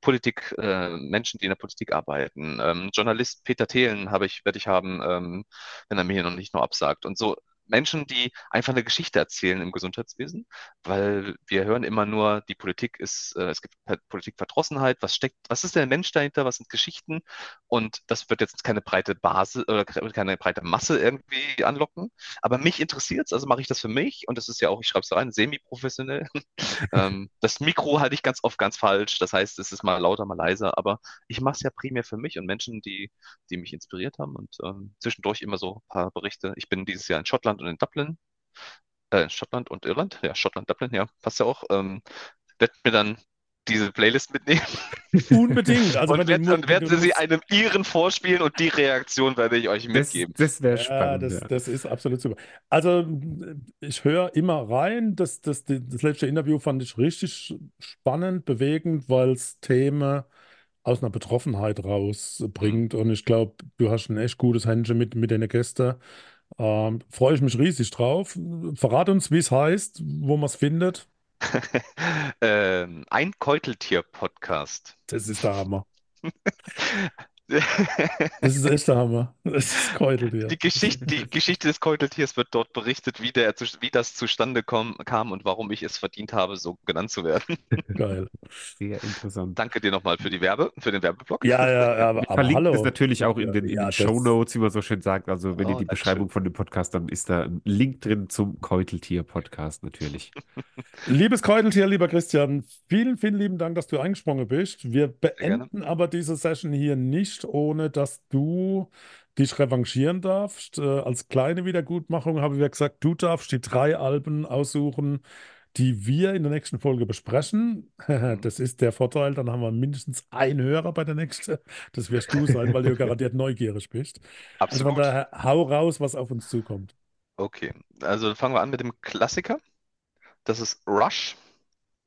Politik, äh, Menschen, die in der Politik arbeiten. Ähm, Journalist Peter Thelen habe ich, werde ich haben, ähm, wenn er mir hier noch nicht nur absagt. Und so Menschen, die einfach eine Geschichte erzählen im Gesundheitswesen, weil wir hören immer nur, die Politik ist, äh, es gibt Politikverdrossenheit, was steckt, was ist der Mensch dahinter, was sind Geschichten? Und das wird jetzt keine breite Basis oder keine breite Masse irgendwie anlocken. Aber mich interessiert es, also mache ich das für mich und das ist ja auch, ich schreibe es rein, semi-professionell. ähm, das Mikro halte ich ganz oft ganz falsch, das heißt, es ist mal lauter, mal leiser, aber ich mache es ja primär für mich und Menschen, die, die mich inspiriert haben und ähm, zwischendurch immer so ein paar Berichte. Ich bin dieses Jahr in Schottland und in Dublin, äh, Schottland und Irland, ja, Schottland, Dublin, ja, passt ja auch. Ähm, werde mir dann diese Playlist mitnehmen Unbedingt. Also und wenn werde du, und werd wenn du sie das- einem Iren vorspielen und die Reaktion werde ich euch Das, mitgeben. das wäre Ja, spannend. das, ja. das ist absolut super. Also, ich höre immer rein. Das, das, das letzte Interview fand ich richtig spannend, bewegend, weil es Themen aus einer Betroffenheit rausbringt. Und ich glaube, du hast ein echt gutes Händchen mit, mit den Gästen. Ähm, freue ich mich riesig drauf. Verrat uns, wie es heißt, wo man es findet. ähm, ein Keuteltier-Podcast. Das ist der Hammer. Das ist echt der Hammer. Das ist Keuteltier. Die Geschichte, die Geschichte des Keuteltiers wird dort berichtet, wie, der, wie das zustande kom, kam und warum ich es verdient habe, so genannt zu werden. Geil. Sehr interessant. Danke dir nochmal für die Werbe, für den Werbeblock. Ja, ja, ja, aber, aber hallo. das natürlich auch in den, in Ja, den das- Shownotes, wie man so schön sagt. Also wenn ihr Oh, die Dankeschön. Beschreibung von dem Podcast, dann ist da ein Link drin zum Keuteltier-Podcast natürlich. Liebes Keuteltier, lieber Christian, vielen, vielen lieben Dank, dass du eingesprungen bist. Wir beenden aber diese Session hier nicht, ohne dass du dich revanchieren darfst. Äh, als kleine Wiedergutmachung habe ich gesagt, du darfst die drei Alben aussuchen, die wir in der nächsten Folge besprechen. Das ist der Vorteil, dann haben wir mindestens einen Hörer bei der nächsten. Das wirst du sein, weil du garantiert neugierig bist. Also von Absolut. daher, hau raus, was auf uns zukommt. Okay, also fangen wir an mit dem Klassiker. Das ist Rush.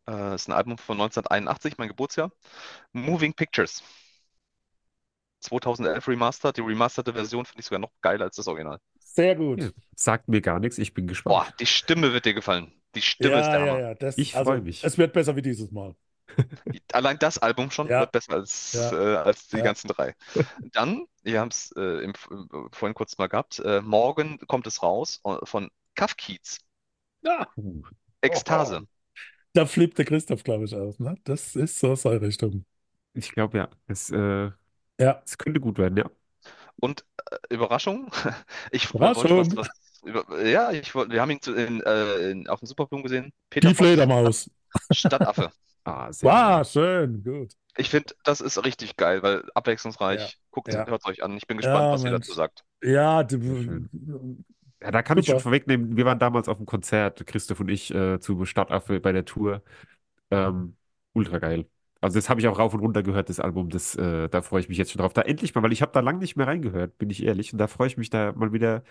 Äh, Das ist ein Album von 1981, mein Geburtsjahr. Moving Pictures. 2011 Remastered. Die remasterte Version finde ich sogar noch geiler als das Original. Sehr gut. Ja, sagt mir gar nichts, ich bin gespannt. Boah, die Stimme wird dir gefallen. Die Stimme ist Ja, der ja, Hammer. ja. Das, Ich also, freu mich. Es wird besser wie dieses Mal. Allein das Album schon Ja. wird besser als, Ja. äh, als die Ja. ganzen drei. Dann, wir haben es äh, vorhin kurz mal gehabt, äh, morgen kommt es raus äh, von Kafkiez. Ja, Uh, Ekstase. da flippt der Christoph, glaube ich, aus. Ne? Das ist so seine Richtung. ich glaube ja, es, äh, Ja, es könnte gut werden, ja. Und äh, Überraschung, ich wollte was, Überraschung. was, Über- Ja, ich wollte, wir haben ihn zu, in, äh, in, auf dem Superblumen gesehen. Peter Die Fledermaus. Stadtaffe. Ah, sehr Wow, schön, gut. Ich finde, das ist richtig geil, weil abwechslungsreich. Ja, Guckt, ja. hört euch an. Ich bin gespannt, Ja, was ihr Mensch. dazu sagt. Ja. Ja, da kann ich schon Super. vorwegnehmen, wir waren damals auf dem Konzert, Christoph und ich, äh, zu Stadtaffe bei der Tour. Ähm, ultra geil. Also das habe ich auch rauf und runter gehört, das Album. Das, äh, da freue ich mich jetzt schon drauf. Da endlich mal, weil ich habe da lang nicht mehr reingehört, bin ich ehrlich. Und da freue ich mich da mal wieder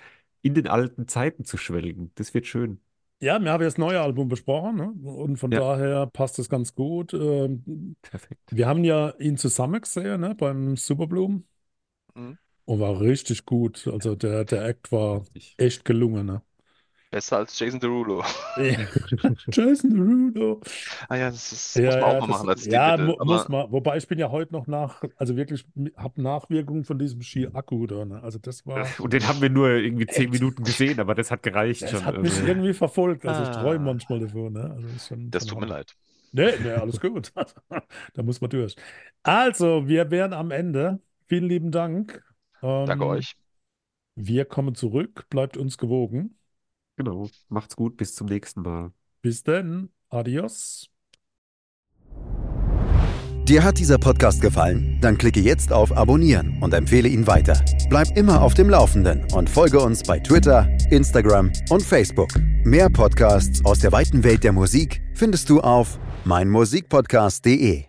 in den alten Zeiten zu schwelgen. Das wird schön. ja, wir haben ja das neue Album besprochen, ne? Und von Ja. daher passt es ganz gut. Ähm, Perfekt. Wir haben ja ihn zusammen gesehen, ne? Beim Superblumen. Mhm. Und war richtig gut. Also der, der Act war echt gelungen, ne? Besser als Jason Derulo. Jason Derulo. Ah ja, das, ist, Ja, muss man auch ja, mal machen als ja, Stilmittel. mu muss Aber man. Wobei ich bin ja heute noch nach, also wirklich, habe Nachwirkungen von diesem Ski-Akku da. Ne? Also das war, Und den haben wir nur irgendwie zehn Echt? Minuten gesehen, aber das hat gereicht das schon. hat mich Also, irgendwie verfolgt. Also ich träume Ah. manchmal davon. Ne? Also das tut mir leid. Nee, nee, alles gut. Da muss man durch. Also, wir wären am Ende. Vielen lieben Dank. Danke Ähm, euch. Wir kommen zurück. Bleibt uns gewogen. Genau. Macht's gut, bis zum nächsten Mal. Bis dann. Adios. Dir hat dieser Podcast gefallen? Dann klicke jetzt auf Abonnieren und empfehle ihn weiter. Bleib immer auf dem Laufenden und folge uns bei Twitter, Instagram und Facebook. Mehr Podcasts aus der weiten Welt der Musik findest du auf meinmusikpodcast.de.